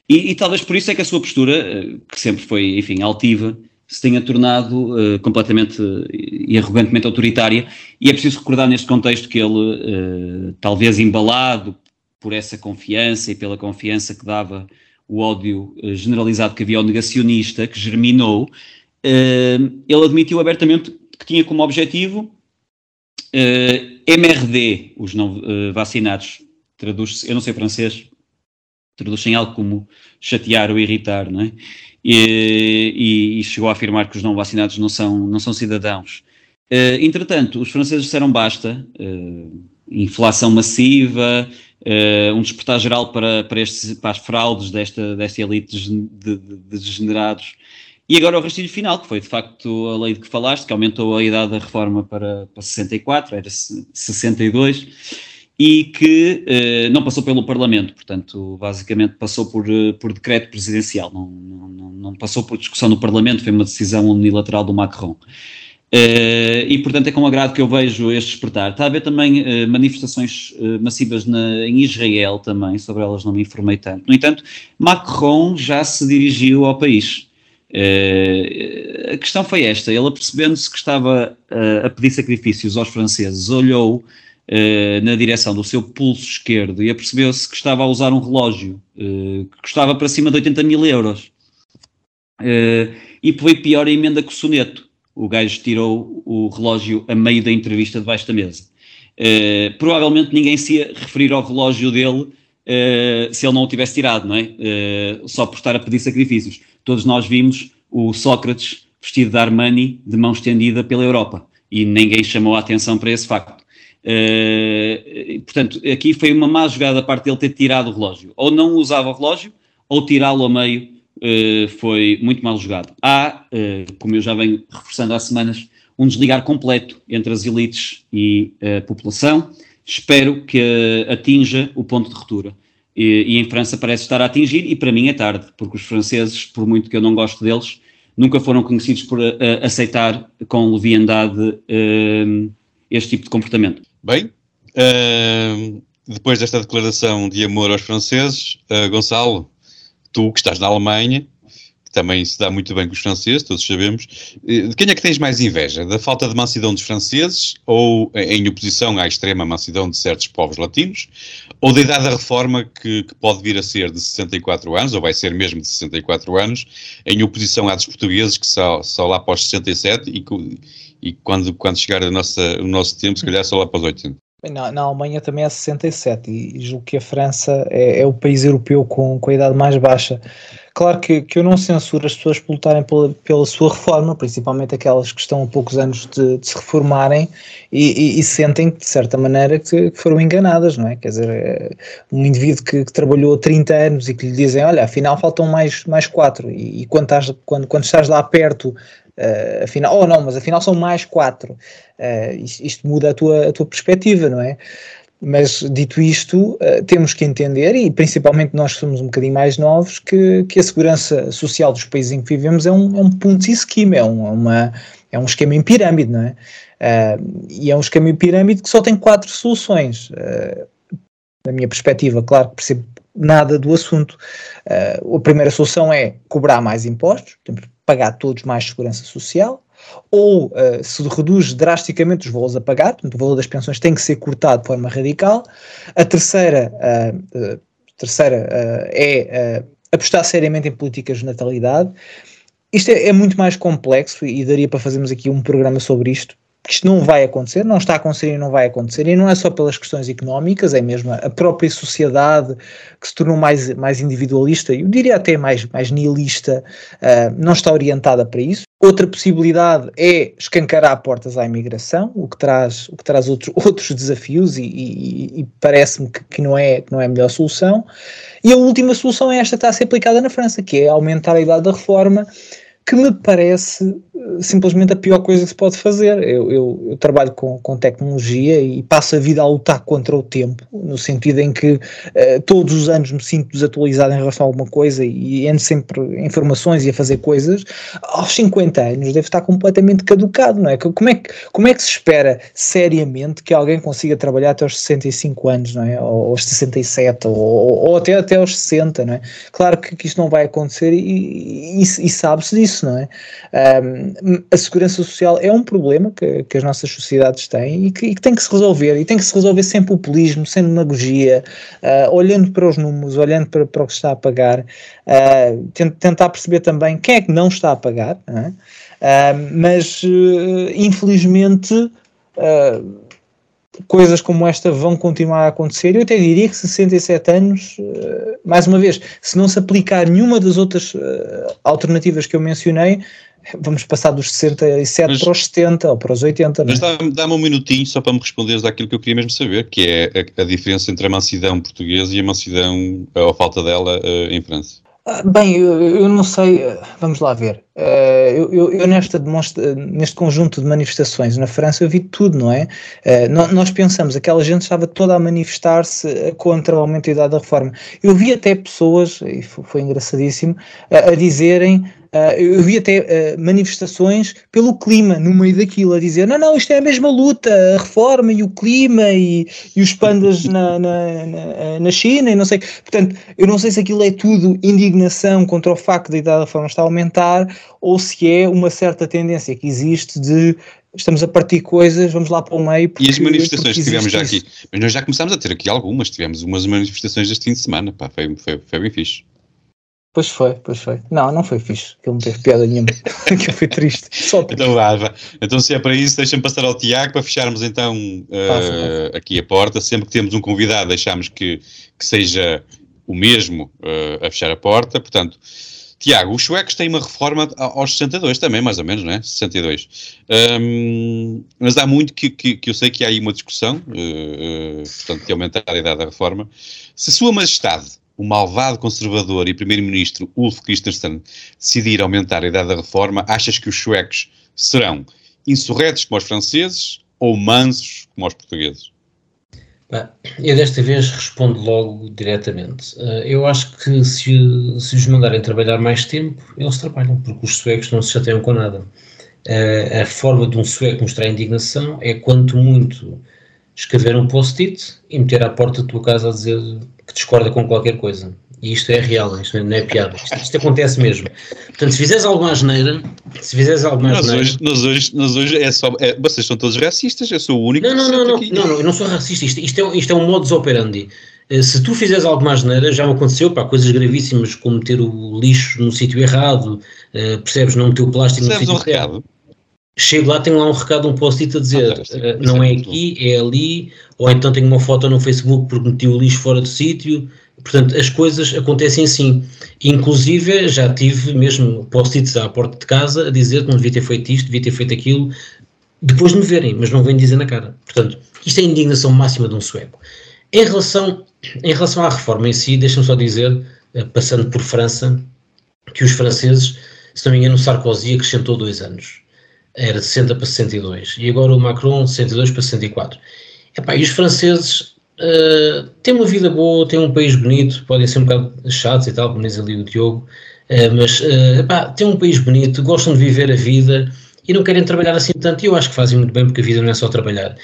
E, e, talvez por isso é que a sua postura, eh, que sempre foi, enfim, altiva, se tenha tornado completamente e arrogantemente autoritária. E é preciso recordar neste contexto que ele, talvez embalado por essa confiança e pela confiança que dava o ódio generalizado que havia ao negacionista, que germinou, ele admitiu abertamente que tinha como objetivo eh, MRD, os não uh, vacinados, traduz-se, eu não sei francês, traduz em algo como chatear ou irritar, não é? E, e, chegou a afirmar que os não vacinados não são, não são cidadãos. Uh, entretanto, os franceses disseram basta, inflação massiva, um despertar geral para, para, estes, para as fraudes desta, desta elite de, de, de degenerados e agora o rastilho final, que foi de facto a lei de que falaste, que aumentou a idade da reforma para, para 64, era 62, e que eh, não passou pelo Parlamento, portanto, basicamente passou por, eh, por decreto presidencial, não, não, não passou por discussão no Parlamento, foi uma decisão unilateral do Macron. Uh, e portanto é com agrado que eu vejo este despertar. Está a haver também manifestações massivas na, em Israel também, sobre elas não me informei tanto. No entanto, Macron já se dirigiu ao país. Uh, a questão foi esta: ele, apercebendo-se que estava uh, a pedir sacrifícios aos franceses, olhou uh, na direção do seu pulso esquerdo e apercebeu-se que estava a usar um relógio que custava para cima de 80 mil euros. e foi pior a emenda com o soneto. O gajo tirou o relógio a meio da entrevista debaixo da mesa. provavelmente ninguém se ia referir ao relógio dele se ele não o tivesse tirado, não é? só por estar a pedir sacrifícios todos nós vimos o Sócrates vestido de Armani de mão estendida pela Europa e ninguém chamou a atenção para esse facto. Uh, portanto, aqui foi uma má jogada da parte dele ter tirado o relógio. Ou não usava o relógio, ou tirá-lo a meio uh, foi muito mal jogado. Há, uh, como eu já venho reforçando há semanas, um desligar completo entre as elites e a população. Espero que atinja o ponto de ruptura e, e, em França parece estar a atingir, e para mim é tarde, porque os franceses, por muito que eu não gosto deles, nunca foram conhecidos por uh, aceitar com leviandade uh, este tipo de comportamento. Bem, uh, depois desta declaração de amor aos franceses, Gonçalo, tu que estás na Alemanha, também se dá muito bem com os franceses, todos sabemos. Eh, de quem é que tens mais inveja? Da falta de mansidão dos franceses ou em oposição à extrema mansidão de certos povos latinos? Ou da idade da reforma que, que pode vir a ser de 64 anos, ou vai ser mesmo de 64 anos, em oposição à dos portugueses que só, só lá para os 67 e, e quando, quando chegar a nossa, o nosso tempo, se calhar só lá para os 80? Na, na, Alemanha também é 67 e, e julgo que a França é, é, o país europeu com, com a idade mais baixa. Claro que, que eu não censuro as pessoas por lutarem pela, pela sua reforma, principalmente aquelas que estão a poucos anos de, de se reformarem e, e, e, sentem de certa maneira que, foram enganadas, não é? Quer dizer, é, um indivíduo que, que, trabalhou 30 anos e que lhe dizem, olha, afinal faltam mais, mais quatro e, e quando, estás, quando, quando estás lá perto Uh, afinal, oh não, mas afinal são mais quatro. Uh, isto, isto, muda a tua, a tua perspectiva, não é? Mas dito isto, uh, temos que entender, e principalmente nós somos um bocadinho mais novos, que, que a segurança social dos países em que vivemos é um, é um ponto esquema, é um, é uma, é um esquema em pirâmide, não é? Uh, e é um esquema em pirâmide que só tem quatro soluções. Uh, na minha perspectiva, claro que percebo nada do assunto. a primeira solução é cobrar mais impostos, temos que pagar todos mais segurança social. Ou uh, se reduz drasticamente os valores a pagar, portanto, o valor das pensões tem que ser cortado de forma radical. A terceira, uh, terceira é apostar seriamente em políticas de natalidade. Isto é, é, muito mais complexo e daria para fazermos aqui um programa sobre isto, que isto não vai acontecer, não está a acontecer e não vai acontecer, e não é só pelas questões económicas, é mesmo a própria sociedade que se tornou mais, mais individualista, eu diria até mais, mais nihilista, uh, não está orientada para isso. Outra possibilidade é escancarar portas à imigração, o que traz, o que traz outros, outros desafios e, e, e parece-me que, que, não é, que não é a melhor solução. E a última solução é esta que está a ser aplicada na França, que é aumentar a idade da reforma, que me parece simplesmente a pior coisa que se pode fazer. Eu, eu, eu, trabalho com, com tecnologia e passo a vida a lutar contra o tempo, no sentido em que uh, todos os anos me sinto desatualizado em relação a alguma coisa e ando sempre informações e a fazer coisas. Aos 50 anos deve estar completamente caducado, não é? Como é que, como é que se espera seriamente que alguém consiga trabalhar até aos 65 anos, não é? Ou aos 67, ou, ou até, até aos 60, não é? Claro que, que isto não vai acontecer e, e, e sabe-se disso, não é? Um, a segurança social é um problema que, que as nossas sociedades têm e que, e que, tem que se resolver, e tem que se resolver sem populismo, sem demagogia, uh, olhando para os números, olhando para, para o que está a pagar, uh, tentar perceber também quem é que não está a pagar, uh, mas infelizmente coisas como esta vão continuar a acontecer. Eu até diria que 67 anos, mais uma vez, se não se aplicar nenhuma das outras alternativas que eu mencionei, vamos passar dos 67 mas, para os 70 ou para os 80. É? Mas dá-me dá um minutinho só para me responderes àquilo que eu queria mesmo saber, que é a, a diferença entre a mansidão portuguesa e a mansidão, ou a falta dela, uh, em França. Ah, bem, eu, eu, não sei, vamos lá ver. Eu, eu, eu nesta demonstra, neste conjunto de manifestações na França eu vi tudo, não é? Nós pensamos, aquela gente estava toda a manifestar-se contra o aumento da idade da reforma. Eu vi até pessoas, e foi, foi engraçadíssimo, a, a dizerem Uh, eu vi até uh, manifestações pelo clima no meio daquilo, a dizer: não, não, isto é a mesma luta, a reforma e o clima e, e os pandas na, na, na, na, China e não sei. Portanto, eu não sei se aquilo é tudo indignação contra o facto da idade da reforma estar a aumentar ou se é uma certa tendência que existe de estamos a partir coisas, vamos lá para o meio. Porque, e as manifestações que tivemos já isso. aqui, mas nós já começámos a ter aqui algumas, tivemos umas manifestações este fim de semana, pá, foi, foi, foi bem fixe. Pois foi, pois foi. Não, não foi fixe, que ele não teve piada nenhuma, que foi triste. Só triste. Então vá, vá. Então se é para isso, deixa-me passar ao Tiago para fecharmos então uh, aqui a porta. Sempre que temos um convidado, deixamos que, que seja o mesmo uh, a fechar a porta. Portanto, Tiago, os suecos têm uma reforma aos 62 também, mais ou menos, não é? 62. Um, mas há muito que, que, que, eu sei que há aí uma discussão, uh, portanto, de aumentar a idade da reforma. Se Sua Majestade o malvado conservador e primeiro-ministro Ulf Kristersson decidir aumentar a idade da reforma, achas que os suecos serão insurretos como os franceses ou mansos como os portugueses? Eu desta vez respondo logo diretamente. Eh, eu acho que se, se os mandarem trabalhar mais tempo, eles trabalham, porque os suecos não se chateiam com nada. Eh, a forma de um sueco mostrar indignação é quanto muito escrever um post-it e meter à porta da tua casa a dizer que discorda com qualquer coisa. E isto é real, isto não é piada. Isto, isto acontece mesmo. Portanto, se fizeres alguma asneira, se fizeres alguma nós Hoje, nós, hoje, nós hoje é só. É, vocês são todos racistas, eu sou o único não, não, não, não, não, não, eu não sou racista. Isto, isto, é, isto é um modus operandi. Eh, se tu fizeres alguma asneira, já me aconteceu, para coisas gravíssimas como meter o lixo no sítio errado, uh, percebes? Não meter o plástico no sítio errado. Chego lá, tenho lá um recado, um post-it a dizer uh, não é aqui, é ali, ou então tenho uma foto no Facebook porque meti o lixo fora do sítio. Portanto, as coisas acontecem sim. Inclusive, já tive mesmo post-its à porta de casa a dizer que não devia ter feito isto, devia ter feito aquilo, depois de me verem, mas não vêm dizer na cara. Portanto, isto é a indignação máxima de um sueco. Em relação, em relação à reforma em si, deixa-me só dizer, eh, passando por França, que os franceses, se não me engano, Sarkozy acrescentou dois anos. Era de 60 para 62. E agora o Macron, de 62 para 64. Epá, e os franceses uh, têm uma vida boa, têm um país bonito, podem ser um bocado chatos e tal, como diz ali o Diogo, uh, mas uh, epá, têm um país bonito, gostam de viver a vida e não querem trabalhar assim tanto, e eu acho que fazem muito bem porque a vida não é só trabalhar.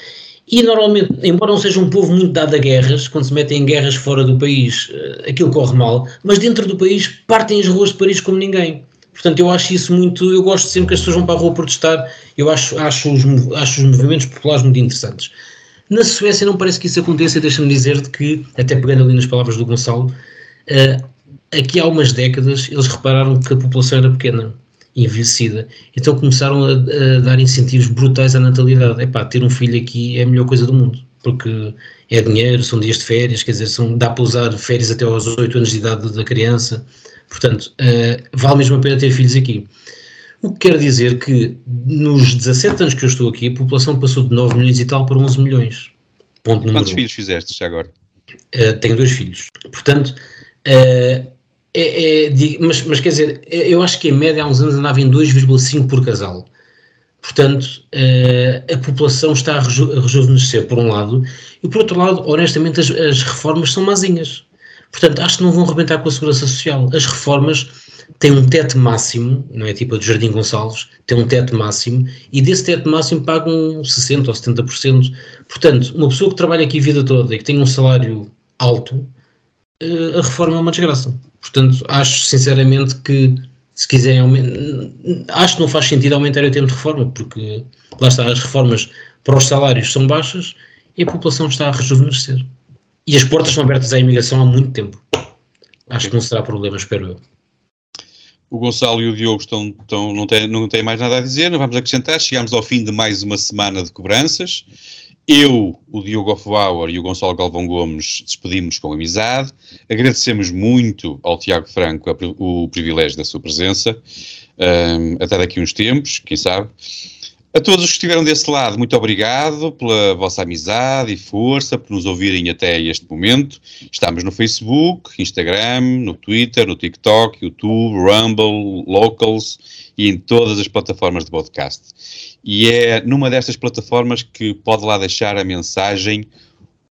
E normalmente, embora não seja um povo muito dado a guerras, quando se metem em guerras fora do país, aquilo corre mal, mas dentro do país partem as ruas de Paris como ninguém. Portanto, eu acho isso muito. Eu gosto sempre que as pessoas vão para a rua protestar. Eu acho, acho, os, acho os movimentos populares muito interessantes. Na Suécia não parece que isso aconteça, deixa-me dizer que, até pegando ali nas palavras do Gonçalo, uh, aqui há umas décadas eles repararam que a população era pequena, envelhecida, então começaram a, a dar incentivos brutais à natalidade. Epá, ter um filho aqui é a melhor coisa do mundo, porque é dinheiro, são dias de férias, quer dizer, são, dá para usar férias até aos 8 anos de idade da criança, portanto, uh, vale mesmo a pena ter filhos aqui. O que quer dizer que nos 17 anos que eu estou aqui, a população passou de 9 milhões e tal para 11 milhões. Ponto número Quantos um. filhos fizeste já agora? Uh, tenho dois filhos. Portanto, uh, é, é, mas, mas, quer dizer, eu acho que em média há uns anos andava em 2,5 por casal. Portanto, uh, a população está a, reju a rejuvenescer, por um lado, e por outro lado, honestamente, as, as reformas são mazinhas. Portanto, acho que não vão rebentar com a segurança social. As reformas tem um teto máximo, não é tipo a do Jardim Gonçalves, tem um teto máximo e desse teto máximo pagam 60% ou 70%. Portanto, uma pessoa que trabalha aqui a vida toda e que tem um salário alto, eh, a reforma é uma desgraça. Portanto, acho sinceramente que se quiserem acho que não faz sentido aumentar o tempo de reforma, porque lá está, as reformas para os salários são baixas e a população está a rejuvenescer. E as portas são abertas à imigração há muito tempo. Acho que não será problema, espero eu. O Gonçalo e o Diogo estão, estão, não, têm, não têm mais nada a dizer, não vamos acrescentar. Chegamos ao fim de mais uma semana de cobranças. Eu, o Diogo Hofbauer e o Gonçalo Galvão Gomes despedimos com amizade. Agradecemos muito ao Tiago Franco o privilégio da sua presença. Um, até daqui uns tempos, quem sabe. A todos os que estiveram desse lado, muito obrigado pela vossa amizade e força, por nos ouvirem até este momento. Estamos no Facebook, Instagram, no Twitter, no TikTok, YouTube, Rumble, Locals e em todas as plataformas de podcast. E é numa destas plataformas que pode lá deixar a mensagem.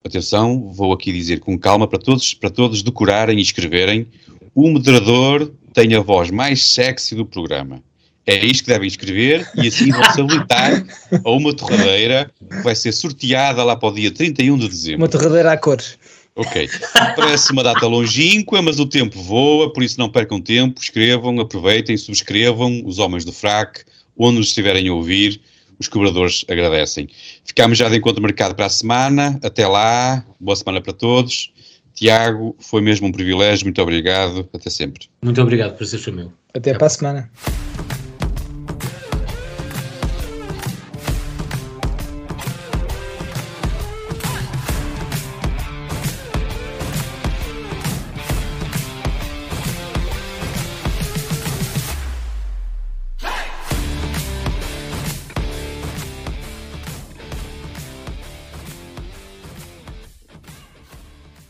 Atenção, vou aqui dizer com calma para todos, para todos decorarem e escreverem. O moderador tem a voz mais sexy do programa. É isto que devem escrever e assim vão-se habilitar a uma torradeira que vai ser sorteada lá para o dia 31 de dezembro. Uma torradeira a cores. Ok. Parece uma data longínqua, mas o tempo voa, por isso não percam tempo, escrevam, aproveitem, subscrevam os Homens do Frac, onde nos estiverem a ouvir, os cobradores agradecem. Ficamos já de encontro marcado para a semana, até lá, boa semana para todos. Tiago, foi mesmo um privilégio, muito obrigado, até sempre. Muito obrigado por ser meu. Até, até para a semana.